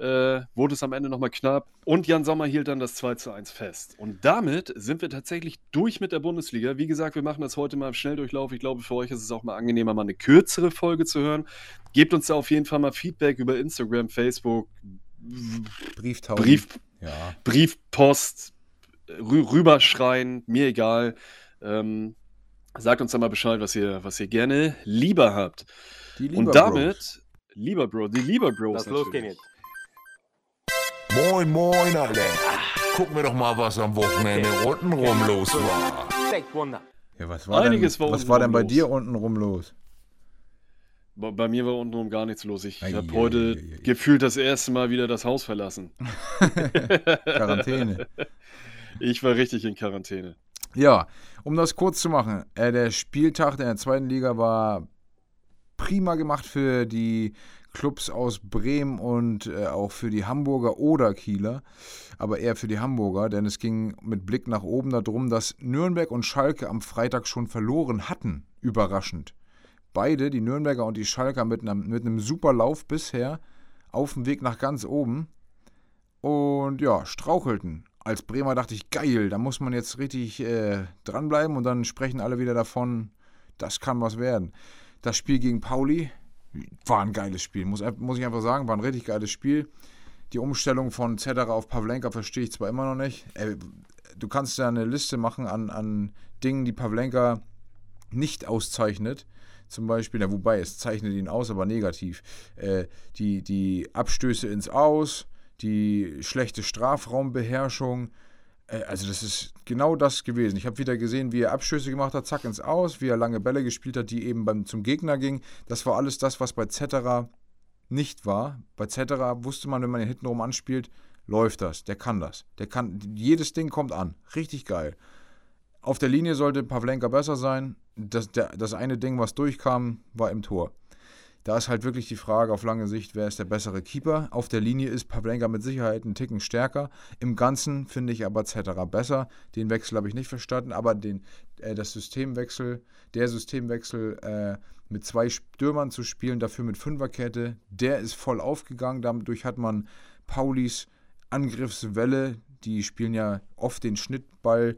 äh, wurde es am Ende nochmal knapp. Und Jan Sommer hielt dann das 2 zu 1 fest. Und damit sind wir tatsächlich durch mit der Bundesliga. Wie gesagt, wir machen das heute mal im Schnelldurchlauf. Ich glaube, für euch ist es auch mal angenehmer, mal eine kürzere Folge zu hören. Gebt uns da auf jeden Fall mal Feedback über Instagram, Facebook, Brieftauben. Brief, Ja. Briefpost, rü rüberschreien, mir egal. Ähm, sagt uns da mal Bescheid, was ihr, was ihr gerne lieber habt. Die Lieber Und damit, lieber Bro, die lieber Bros. Lass losgehen jetzt. Moin, moin, alle. Gucken wir doch mal, was am Wochenende untenrum los war. Ja, was war Einiges denn, war was war denn bei untenrum dir los. untenrum los? Bei, bei mir war untenrum gar nichts los. Ich Ei, habe ei, heute ei, ei. gefühlt das erste Mal wieder das Haus verlassen. Quarantäne. Ich war richtig in Quarantäne. Ja, um das kurz zu machen, äh, der Spieltag in der zweiten Liga war prima gemacht für die Clubs aus Bremen und äh, auch für die Hamburger oder Kieler, aber eher für die Hamburger, denn es ging mit Blick nach oben darum, dass Nürnberg und Schalke am Freitag schon verloren hatten, überraschend. Beide, die Nürnberger und die Schalker, mit einem, mit einem super Lauf bisher auf dem Weg nach ganz oben und ja, strauchelten. Als Bremer dachte ich, geil, da muss man jetzt richtig äh, dranbleiben und dann sprechen alle wieder davon, das kann was werden. Das Spiel gegen Pauli war ein geiles Spiel, muss, muss ich einfach sagen, war ein richtig geiles Spiel. Die Umstellung von Zedderer auf Pavlenka verstehe ich zwar immer noch nicht. Äh, du kannst ja eine Liste machen an, an Dingen, die Pavlenka nicht auszeichnet. Zum Beispiel, na, wobei es zeichnet ihn aus, aber negativ. Äh, die, die Abstöße ins Aus, die schlechte Strafraumbeherrschung. Äh, also, das ist genau das gewesen. Ich habe wieder gesehen, wie er Abstöße gemacht hat, zack ins Aus, wie er lange Bälle gespielt hat, die eben beim, zum Gegner gingen. Das war alles das, was bei Zetterer nicht war. Bei Zetterer wusste man, wenn man ihn hintenrum anspielt, läuft das. Der kann das. Der kann, jedes Ding kommt an. Richtig geil. Auf der Linie sollte Pavlenka besser sein. Das, der, das eine Ding, was durchkam, war im Tor. Da ist halt wirklich die Frage auf lange Sicht, wer ist der bessere Keeper. Auf der Linie ist Pavlenka mit Sicherheit einen Ticken stärker. Im Ganzen finde ich aber Zetterer besser. Den Wechsel habe ich nicht verstanden, aber den, äh, das Systemwechsel, der Systemwechsel äh, mit zwei Stürmern zu spielen, dafür mit Fünferkette, der ist voll aufgegangen. Dadurch hat man Paulis Angriffswelle, die spielen ja oft den Schnittball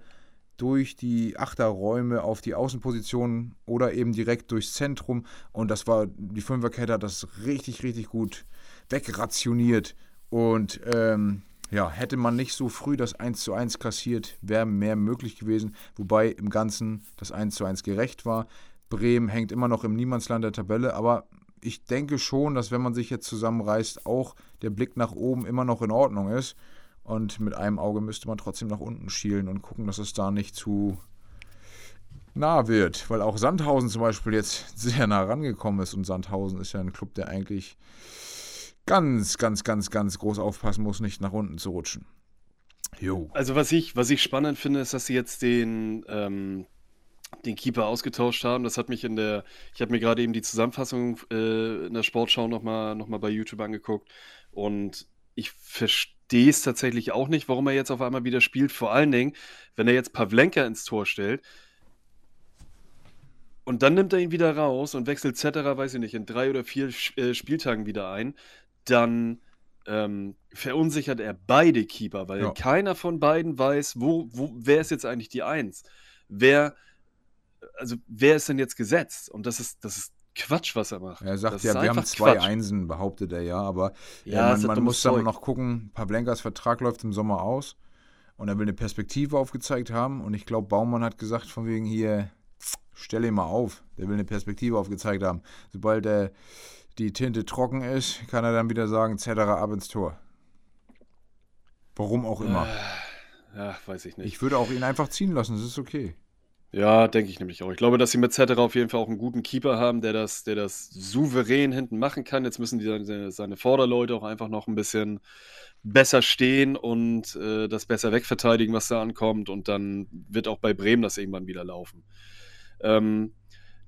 durch die Achterräume auf die Außenpositionen oder eben direkt durchs Zentrum. Und das war, die Fünferkette hat das richtig, richtig gut wegrationiert. Und ähm, ja, hätte man nicht so früh das 1 zu 1 kassiert, wäre mehr möglich gewesen. Wobei im Ganzen das 1 zu 1 gerecht war. Bremen hängt immer noch im Niemandsland der Tabelle, aber ich denke schon, dass wenn man sich jetzt zusammenreißt, auch der Blick nach oben immer noch in Ordnung ist. Und mit einem Auge müsste man trotzdem nach unten schielen und gucken, dass es da nicht zu nah wird. Weil auch Sandhausen zum Beispiel jetzt sehr nah rangekommen ist. Und Sandhausen ist ja ein Club, der eigentlich ganz, ganz, ganz, ganz groß aufpassen muss, nicht nach unten zu rutschen. Jo. Also was ich, was ich spannend finde, ist, dass sie jetzt den, ähm, den Keeper ausgetauscht haben. Das hat mich in der, ich habe mir gerade eben die Zusammenfassung äh, in der Sportschau nochmal noch mal bei YouTube angeguckt und ich verstehe es tatsächlich auch nicht, warum er jetzt auf einmal wieder spielt. Vor allen Dingen, wenn er jetzt Pavlenka ins Tor stellt und dann nimmt er ihn wieder raus und wechselt Zetterer, weiß ich nicht, in drei oder vier äh, Spieltagen wieder ein, dann ähm, verunsichert er beide Keeper, weil Ja. keiner von beiden weiß, wo, wo, wer ist jetzt eigentlich die Eins? Wer, also wer ist denn jetzt gesetzt? Und das ist, das ist Quatsch, was er macht. Er sagt das ja, wir haben zwei Quatsch. Einsen, behauptet er ja, aber äh, Ja, man, man muss dann Zeug. noch gucken, Pavlenkas Vertrag läuft im Sommer aus und er will eine Perspektive aufgezeigt haben und ich glaube, Baumann hat gesagt, von wegen hier, stell ihn mal auf, der will eine Perspektive aufgezeigt haben. Sobald er die Tinte trocken ist, kann er dann wieder sagen, Zetterer ab ins Tor. Warum auch immer. Ja, weiß ich nicht. Ich würde auch ihn einfach ziehen lassen, das ist okay. Ja, denke ich nämlich auch. Ich glaube, dass sie mit Zetterer auf jeden Fall auch einen guten Keeper haben, der das, der das souverän hinten machen kann. Jetzt müssen die seine, seine Vorderleute auch einfach noch ein bisschen besser stehen und äh, das besser wegverteidigen, was da ankommt. Und dann wird auch bei Bremen das irgendwann wieder laufen. Ähm,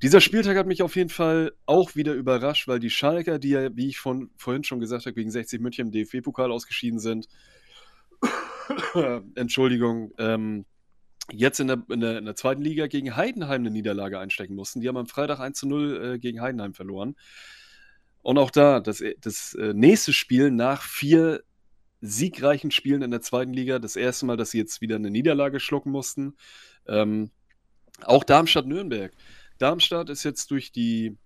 dieser Spieltag hat mich auf jeden Fall auch wieder überrascht, weil die Schalker, die ja, wie ich von, vorhin schon gesagt habe, gegen 60 München im DFB-Pokal ausgeschieden sind, Entschuldigung, ähm, jetzt in der, in, der, in der zweiten Liga gegen Heidenheim eine Niederlage einstecken mussten. Die haben am Freitag 1 zu 0 äh, gegen Heidenheim verloren. Und auch da, das, das äh, nächste Spiel nach vier siegreichen Spielen in der zweiten Liga, das erste Mal, dass sie jetzt wieder eine Niederlage schlucken mussten. Ähm, auch Darmstadt-Nürnberg. Darmstadt ist jetzt durch die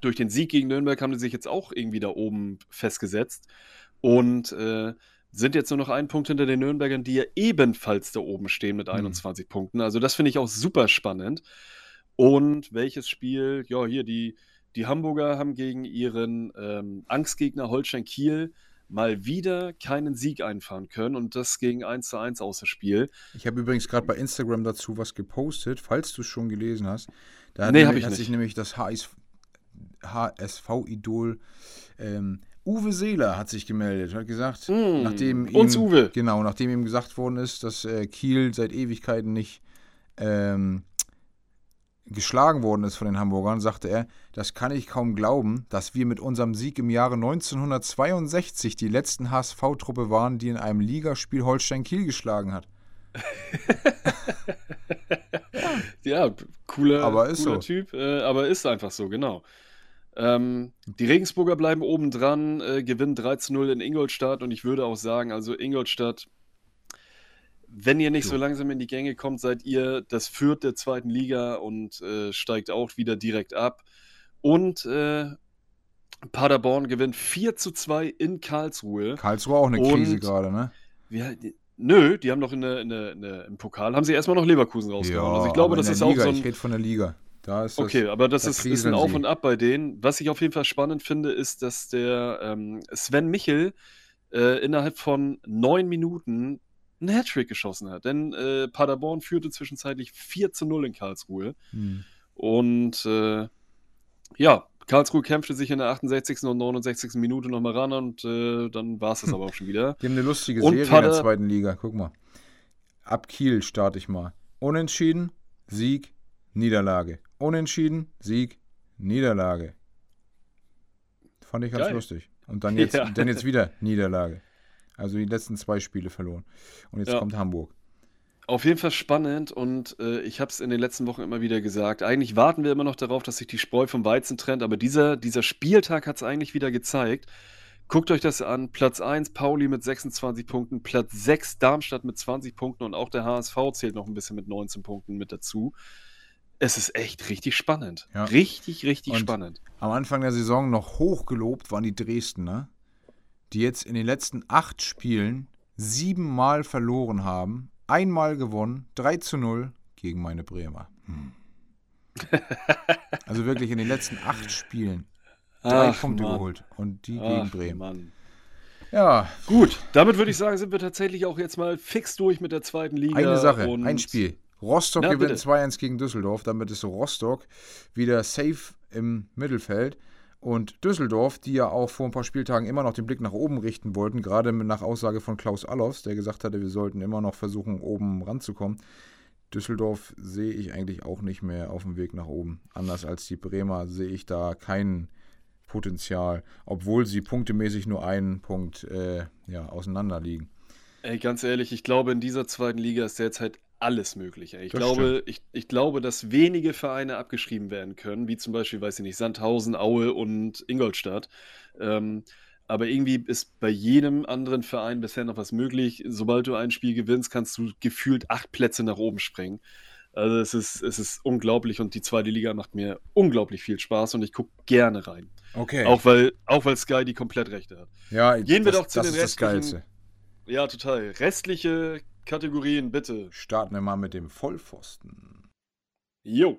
durch den Sieg gegen Nürnberg haben sie sich jetzt auch irgendwie da oben festgesetzt und äh, sind jetzt nur noch einen Punkt hinter den Nürnbergern, die ja ebenfalls da oben stehen mit 21 Punkten. Also das finde ich auch super spannend. Und welches Spiel? Ja, hier die, die Hamburger haben gegen ihren ähm, Angstgegner Holstein Kiel mal wieder keinen Sieg einfahren können und das gegen 1 zu 1 außer Spiel. Ich habe übrigens gerade bei Instagram dazu was gepostet, falls du es schon gelesen hast. Da hat, Nee, nämlich- hab ich hat nicht. sich nämlich das HSV-Idol ähm, Uwe Seeler hat sich gemeldet, hat gesagt, Mm, nachdem ihm, uns Uwe. Genau, nachdem ihm gesagt worden ist, dass äh, Kiel seit Ewigkeiten nicht ähm, geschlagen worden ist von den Hamburgern, sagte er, das kann ich kaum glauben, dass wir mit unserem Sieg im Jahre 1962 die letzten HSV-Truppe waren, die in einem Ligaspiel Holstein Kiel geschlagen hat. Ja, cooler, cooler so. Typ, äh, aber ist einfach so, genau. Ähm, die Regensburger bleiben oben dran, äh, gewinnen 3 zu 0 in Ingolstadt und ich würde auch sagen, also Ingolstadt, wenn ihr nicht so langsam in die Gänge kommt, seid ihr das Fürth der zweiten Liga und äh, steigt auch wieder direkt ab. Und äh, Paderborn gewinnt 4 zu 2 in Karlsruhe. Karlsruhe auch eine Krise Und- gerade, ne? Ja, die- nö, die haben doch in der, in der, in der, im Pokal, haben sie erstmal noch Leverkusen rausgehauen. also ich glaube, das ist der auch Liga, so ein... Ich rede von der Liga. Da ist das, Okay, aber das da ist, ist ein Auf und Ab bei denen. Was ich auf jeden Fall spannend finde, ist, dass der ähm, Sven Michel äh, innerhalb von neun Minuten einen Hattrick geschossen hat. Denn äh, Paderborn führte zwischenzeitlich 4 zu 0 in Karlsruhe. Hm. Und äh, ja, Karlsruhe kämpfte sich in der 68. und 69. Minute nochmal ran und äh, dann war es das aber auch schon wieder. Die haben eine lustige Und Serie in Pader- der zweiten Liga. Guck mal. Ab Kiel starte ich mal. Unentschieden, Sieg, Niederlage. Unentschieden, Sieg, Niederlage. Fand ich ganz Geil. lustig. Und dann jetzt, Ja. dann jetzt wieder Niederlage. Also die letzten zwei Spiele verloren. Und jetzt Ja. kommt Hamburg. Auf jeden Fall spannend und äh, ich habe es in den letzten Wochen immer wieder gesagt. Eigentlich warten wir immer noch darauf, dass sich die Spreu vom Weizen trennt, aber dieser, dieser Spieltag hat es eigentlich wieder gezeigt. Guckt euch das an. Platz 1 Pauli mit 26 Punkten, Platz 6 Darmstadt mit 20 Punkten und auch der HSV zählt noch ein bisschen mit 19 Punkten mit dazu. Es ist echt richtig spannend. Ja. Richtig, richtig Und- spannend. Am Anfang der Saison noch hochgelobt waren die Dresdner, die jetzt in den letzten acht Spielen siebenmal verloren haben, einmal gewonnen, 3 zu 0 gegen meine Bremer. Hm. Also wirklich in den letzten acht Spielen drei Ach, Punkte Mann. geholt und die Ach, gegen Bremen. Mann. Ja, Gut, damit würde ich sagen, sind wir tatsächlich auch jetzt mal fix durch mit der zweiten Liga. eine Sache, ein Spiel. Rostock Na, gewinnt bitte. 2-1 gegen Düsseldorf, damit ist Rostock wieder safe im Mittelfeld. Und Düsseldorf, die ja auch vor ein paar Spieltagen immer noch den Blick nach oben richten wollten, gerade nach Aussage von Klaus Allofs, der gesagt hatte, wir sollten immer noch versuchen, oben ranzukommen. Düsseldorf sehe ich eigentlich auch nicht mehr auf dem Weg nach oben. Anders als die Bremer sehe ich da kein Potenzial, obwohl sie punktemäßig nur einen Punkt äh, ja, auseinander liegen. Ey, ganz ehrlich, ich glaube, in dieser zweiten Liga ist derzeit alles möglich. Ey. Ich, Das glaube, ich, ich glaube, dass wenige Vereine abgeschrieben werden können, wie zum Beispiel, weiß ich nicht, Sandhausen, Aue und Ingolstadt. Ähm, aber irgendwie ist bei jedem anderen Verein bisher noch was möglich. Sobald du ein Spiel gewinnst, kannst du gefühlt acht Plätze nach oben springen. Also es ist, es ist unglaublich und die zweite Liga macht mir unglaublich viel Spaß und ich gucke gerne rein. Okay. Auch weil, auch weil Sky die Komplettrechte hat. ja, Gehen wir das, doch zu das den ist das Geilste. Ja, total. Restliche Kategorien, bitte. Starten wir mal mit dem Vollpfosten. Jo.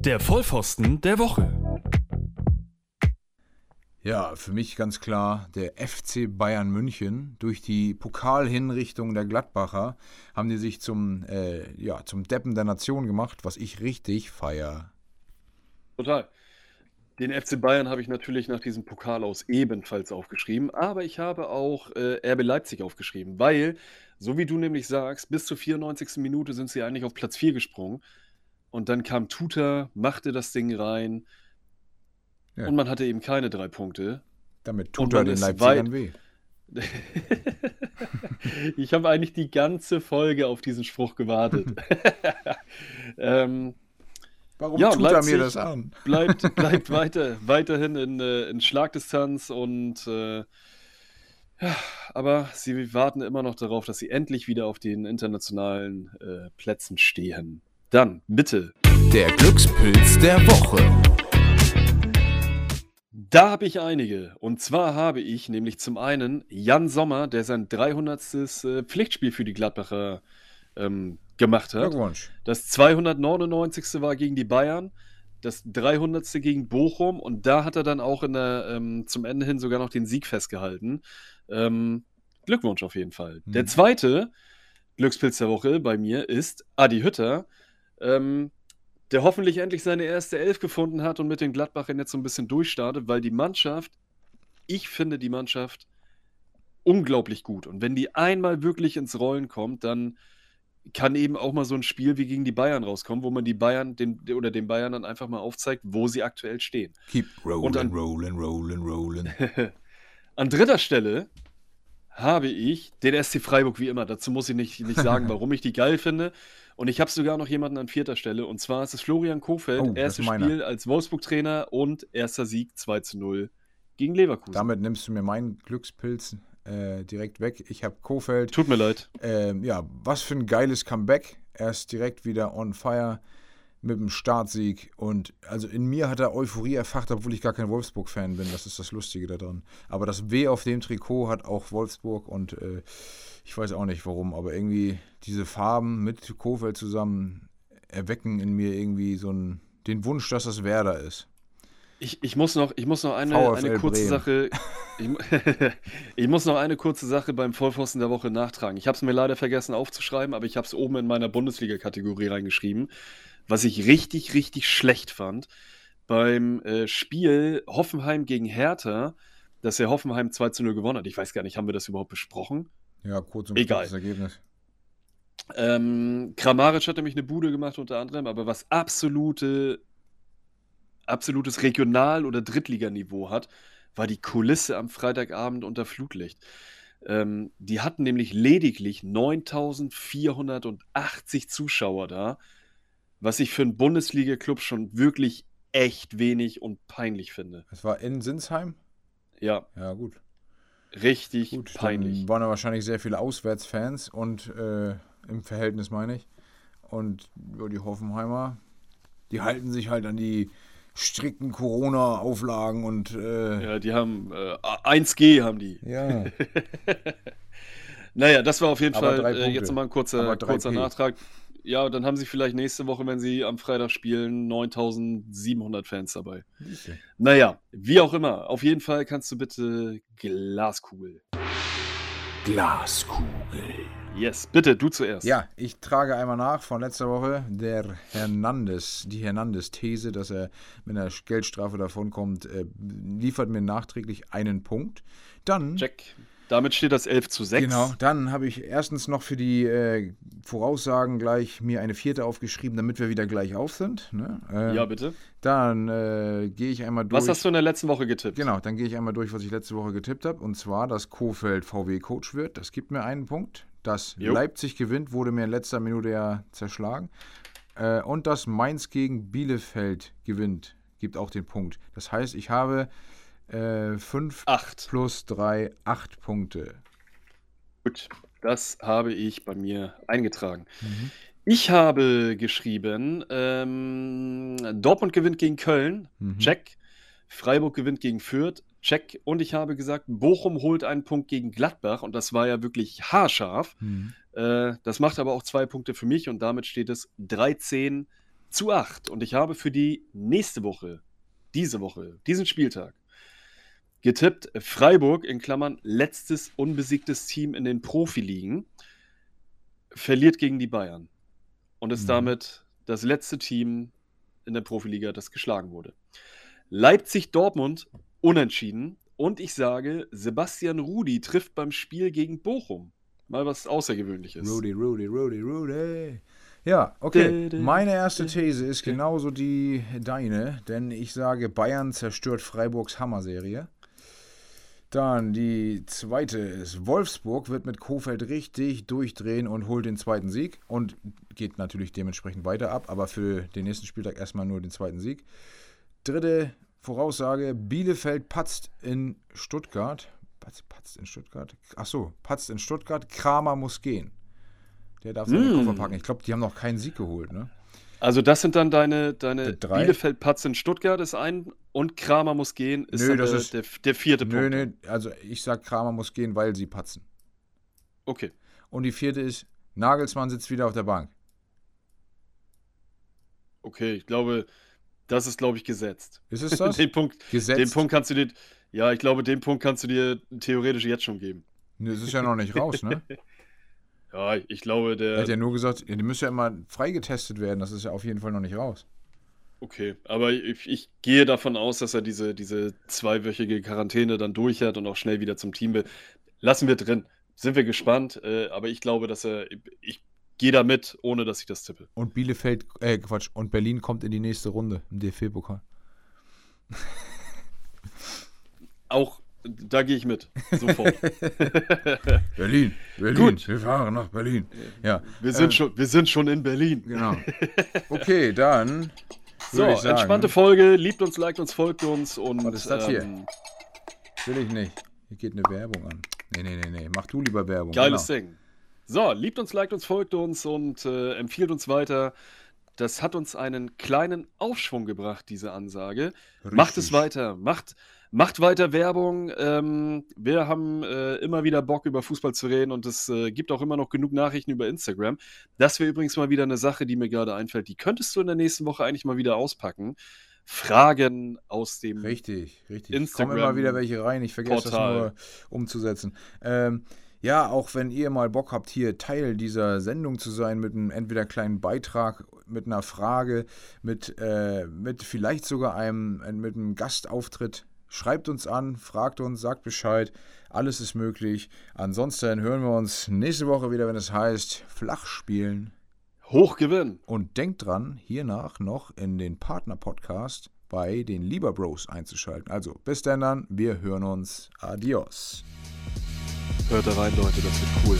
Der Vollpfosten der Woche. Ja, für mich ganz klar der FC Bayern München. Durch die Pokalhinrichtung der Gladbacher haben die sich zum, äh, ja, zum Deppen der Nation gemacht, was ich richtig feier. Total. Den FC Bayern habe ich natürlich nach diesem Pokal aus ebenfalls aufgeschrieben, aber ich habe auch äh, RB Leipzig aufgeschrieben, weil, so wie du nämlich sagst, bis zur 94. Minute sind sie eigentlich auf Platz 4 gesprungen und dann kam Tuta, machte das Ding rein Ja. und man hatte eben keine drei Punkte. Damit Und tut er man den Leipzigern weh. ich habe eigentlich die ganze Folge auf diesen Spruch gewartet. ähm, Warum Ja, tut er Leipzig mir das an? bleibt, bleibt weiter, weiterhin in, äh, in Schlagdistanz und äh, ja, aber sie warten immer noch darauf, dass sie endlich wieder auf den internationalen äh, Plätzen stehen. Dann, bitte. Der Glückspilz der Woche. Da habe ich einige. Und zwar habe ich nämlich zum einen Jan Sommer, der sein 300. äh, Pflichtspiel für die Gladbacher ähm, gemacht hat. Glückwunsch. Das 299. war gegen die Bayern, das 300. gegen Bochum und da hat er dann auch in der, ähm, zum Ende hin sogar noch den Sieg festgehalten. Ähm, Glückwunsch auf jeden Fall. Der Mhm. zweite Glückspilz der Woche bei mir ist Adi Hütter, ähm, der hoffentlich endlich seine erste Elf gefunden hat und mit den Gladbachern jetzt so ein bisschen durchstartet, weil die Mannschaft, ich finde die Mannschaft unglaublich gut. Und wenn die einmal wirklich ins Rollen kommt, dann kann eben auch mal so ein Spiel wie gegen die Bayern rauskommen, wo man die Bayern den, oder den Bayern dann einfach mal aufzeigt, wo sie aktuell stehen. Keep rolling, dann- rolling, rolling, rolling. An dritter Stelle habe ich den SC Freiburg wie immer. Dazu muss ich nicht, nicht sagen, warum ich die geil finde. Und ich habe sogar noch jemanden an vierter Stelle. Und zwar ist es Florian Kofeld, Oh, erstes. Spiel als Wolfsburg-Trainer und erster Sieg 2 zu 0 gegen Leverkusen. Damit nimmst du mir meinen Glückspilz äh, direkt weg. Ich habe Kofeld. Tut mir leid. Ähm, ja, was für ein geiles Comeback. Er ist direkt wieder on fire mit dem Startsieg. Und also in mir hat er Euphorie erfacht, obwohl ich gar kein Wolfsburg-Fan bin. Das ist das Lustige daran. Aber das W auf dem Trikot hat auch Wolfsburg und äh, ich weiß auch nicht warum, aber irgendwie diese Farben mit Kofeld zusammen erwecken in mir irgendwie so einen, den Wunsch, dass das Werder ist. Ich, ich muss noch, ich muss noch eine, VfL eine kurze Bremen. Sache. Ich, ich muss noch eine kurze Sache beim Vollpfosten der Woche nachtragen. Ich habe es mir leider vergessen aufzuschreiben, aber ich habe es oben in meiner Bundesliga-Kategorie reingeschrieben. Was ich richtig, richtig schlecht fand. Beim äh, Spiel Hoffenheim gegen Hertha, dass der Hoffenheim 2 zu 0 gewonnen hat. Ich weiß gar nicht, haben wir das überhaupt besprochen? Ja, kurz und Egal. Ergebnis. Ähm, Kramaric hat nämlich eine Bude gemacht unter anderem, aber was absolute, absolutes Regional- oder Drittliganiveau hat, war die Kulisse am Freitagabend unter Flutlicht. Ähm, die hatten nämlich lediglich 9480 Zuschauer da, was ich für einen Bundesliga-Club schon wirklich echt wenig und peinlich finde. Es war in Sinsheim? Ja, Ja, gut. richtig Gut, peinlich. dann waren da wahrscheinlich sehr viele Auswärtsfans und äh, im Verhältnis meine ich. Und ja, die Hoffenheimer, die halten sich halt an die strikten Corona-Auflagen und äh, Ja, die haben äh, 1G haben die. ja. Naja, das war auf jeden Aber Fall drei äh, jetzt nochmal ein kurzer, Aber 3P. kurzer Nachtrag. Ja, dann haben sie vielleicht nächste Woche, wenn sie am Freitag spielen, 9700 Fans dabei. Naja, wie auch immer. Auf jeden Fall kannst du bitte Glaskugel. Glaskugel. Yes, bitte, du zuerst. Ja, ich trage einmal nach von letzter Woche der Hernandez, die Hernandez-These, dass er mit einer Geldstrafe davonkommt, äh, liefert mir nachträglich einen Punkt. Dann Check. Damit steht das 11 zu 6. Genau, dann habe ich erstens noch für die äh, Voraussagen gleich mir eine vierte aufgeschrieben, damit wir wieder gleich auf sind. Ne? Äh, Ja, bitte. Dann äh, gehe ich einmal durch. Was hast du in der letzten Woche getippt? Genau, dann gehe ich einmal durch, was ich letzte Woche getippt habe. Und zwar, dass Kofeld VW-Coach wird. Das gibt mir einen Punkt. Dass Jo. Leipzig gewinnt, wurde mir in letzter Minute ja zerschlagen. Äh, und dass Mainz gegen Bielefeld gewinnt, gibt auch den Punkt. Das heißt, ich habe 5 Acht. plus 3, 8 Punkte. Gut, das habe ich bei mir eingetragen. Mhm. Ich habe geschrieben, ähm, Dortmund gewinnt gegen Köln, Mhm. check. Freiburg gewinnt gegen Fürth, check. Und ich habe gesagt, Bochum holt einen Punkt gegen Gladbach und das war ja wirklich haarscharf. Mhm. Äh, das macht aber auch zwei Punkte für mich und damit steht es 13 zu 8. Und ich habe für die nächste Woche, diese Woche, diesen Spieltag, getippt, Freiburg in Klammern letztes unbesiegtes Team in den Profiligen, verliert gegen die Bayern und ist Mhm. damit das letzte Team in der Profiliga, das geschlagen wurde. Leipzig-Dortmund unentschieden und ich sage, Sebastian Rudi trifft beim Spiel gegen Bochum. Mal was Außergewöhnliches. Rudy, Rudy, Rudy, Rudy. Ja, okay. Meine erste These ist genauso die deine, denn ich sage, Bayern zerstört Freiburgs Hammerserie. Dann die zweite ist Wolfsburg wird mit Kofeld richtig durchdrehen und holt den zweiten Sieg und geht natürlich dementsprechend weiter ab, aber für den nächsten Spieltag erstmal nur den zweiten Sieg. Dritte Voraussage: Bielefeld patzt in Stuttgart. Patzt, patzt in Stuttgart? Ach so, patzt in Stuttgart. Kramer muss gehen. Der darf seine Mm. Koffer packen. Ich glaube, die haben noch keinen Sieg geholt, ne? Also das sind dann deine, deine Der drei. Bielefeld-Patz in Stuttgart ist ein und Kramer muss gehen, ist Nö, das der, ist- der, der vierte Nö, Punkt. nö, also ich sag, Kramer muss gehen, weil sie patzen. Okay. Und die vierte ist, Nagelsmann sitzt wieder auf der Bank. Okay, ich glaube, das ist, glaube ich, gesetzt. Ist es das? Den Punkt, Gesetzt? den Punkt kannst du dir, ja, ich glaube, den Punkt kannst du dir theoretisch jetzt schon geben. Nö, das ist ja noch nicht raus, ne? Ja, ich glaube, Er der, hat ja nur gesagt, die müssen ja immer freigetestet werden. Das ist ja auf jeden Fall noch nicht raus. okay, aber ich, ich gehe davon aus, dass er diese, diese zweiwöchige Quarantäne dann durch hat und auch schnell wieder zum Team will. Lassen wir drin. Sind wir gespannt, äh, aber ich glaube, dass er, ich gehe da mit, ohne dass ich das tippe. Und Bielefeld, äh, Quatsch, und Berlin kommt in die nächste Runde im DFB-Pokal. Auch da gehe ich mit, sofort. Berlin, Berlin, Gut. wir fahren nach Berlin. Ja, Wir sind, äh, schon, wir sind schon in Berlin. Genau. Okay, dann. So, sagen, entspannte Folge. Liebt uns, liked uns, folgt uns und. Was ist das hier? ähm, Will ich nicht. Hier geht eine Werbung an. Nee, nee, nee, nee. Mach du lieber Werbung. Geiles genau. Ding. So, liebt uns, liked uns, folgt uns und äh, empfiehlt uns weiter. Das hat uns einen kleinen Aufschwung gebracht, diese Ansage. Macht es Richtig. weiter, macht, macht weiter Werbung. Ähm, wir haben äh, immer wieder Bock, über Fußball zu reden und es äh, gibt auch immer noch genug Nachrichten über Instagram. Das wäre übrigens mal wieder eine Sache, die mir gerade einfällt. Die könntest du in der nächsten Woche eigentlich mal wieder auspacken. Fragen aus dem Richtig, richtig. Instagram- Kommen immer wieder welche rein. Ich vergesse Portal. das nur umzusetzen. Ähm, ja, auch wenn ihr mal Bock habt, hier Teil dieser Sendung zu sein, mit einem entweder kleinen Beitrag, mit einer Frage, mit, äh, mit vielleicht sogar einem, äh, mit einem Gastauftritt, schreibt uns an, fragt uns, sagt Bescheid. Alles ist möglich. Ansonsten hören wir uns nächste Woche wieder, wenn es heißt Flach spielen. Hochgewinn. Und denkt dran, hiernach noch in den Partner-Podcast bei den Lieber Bros einzuschalten. Also bis dann wir hören uns. Adios. Hört da rein, Leute, das wird cool.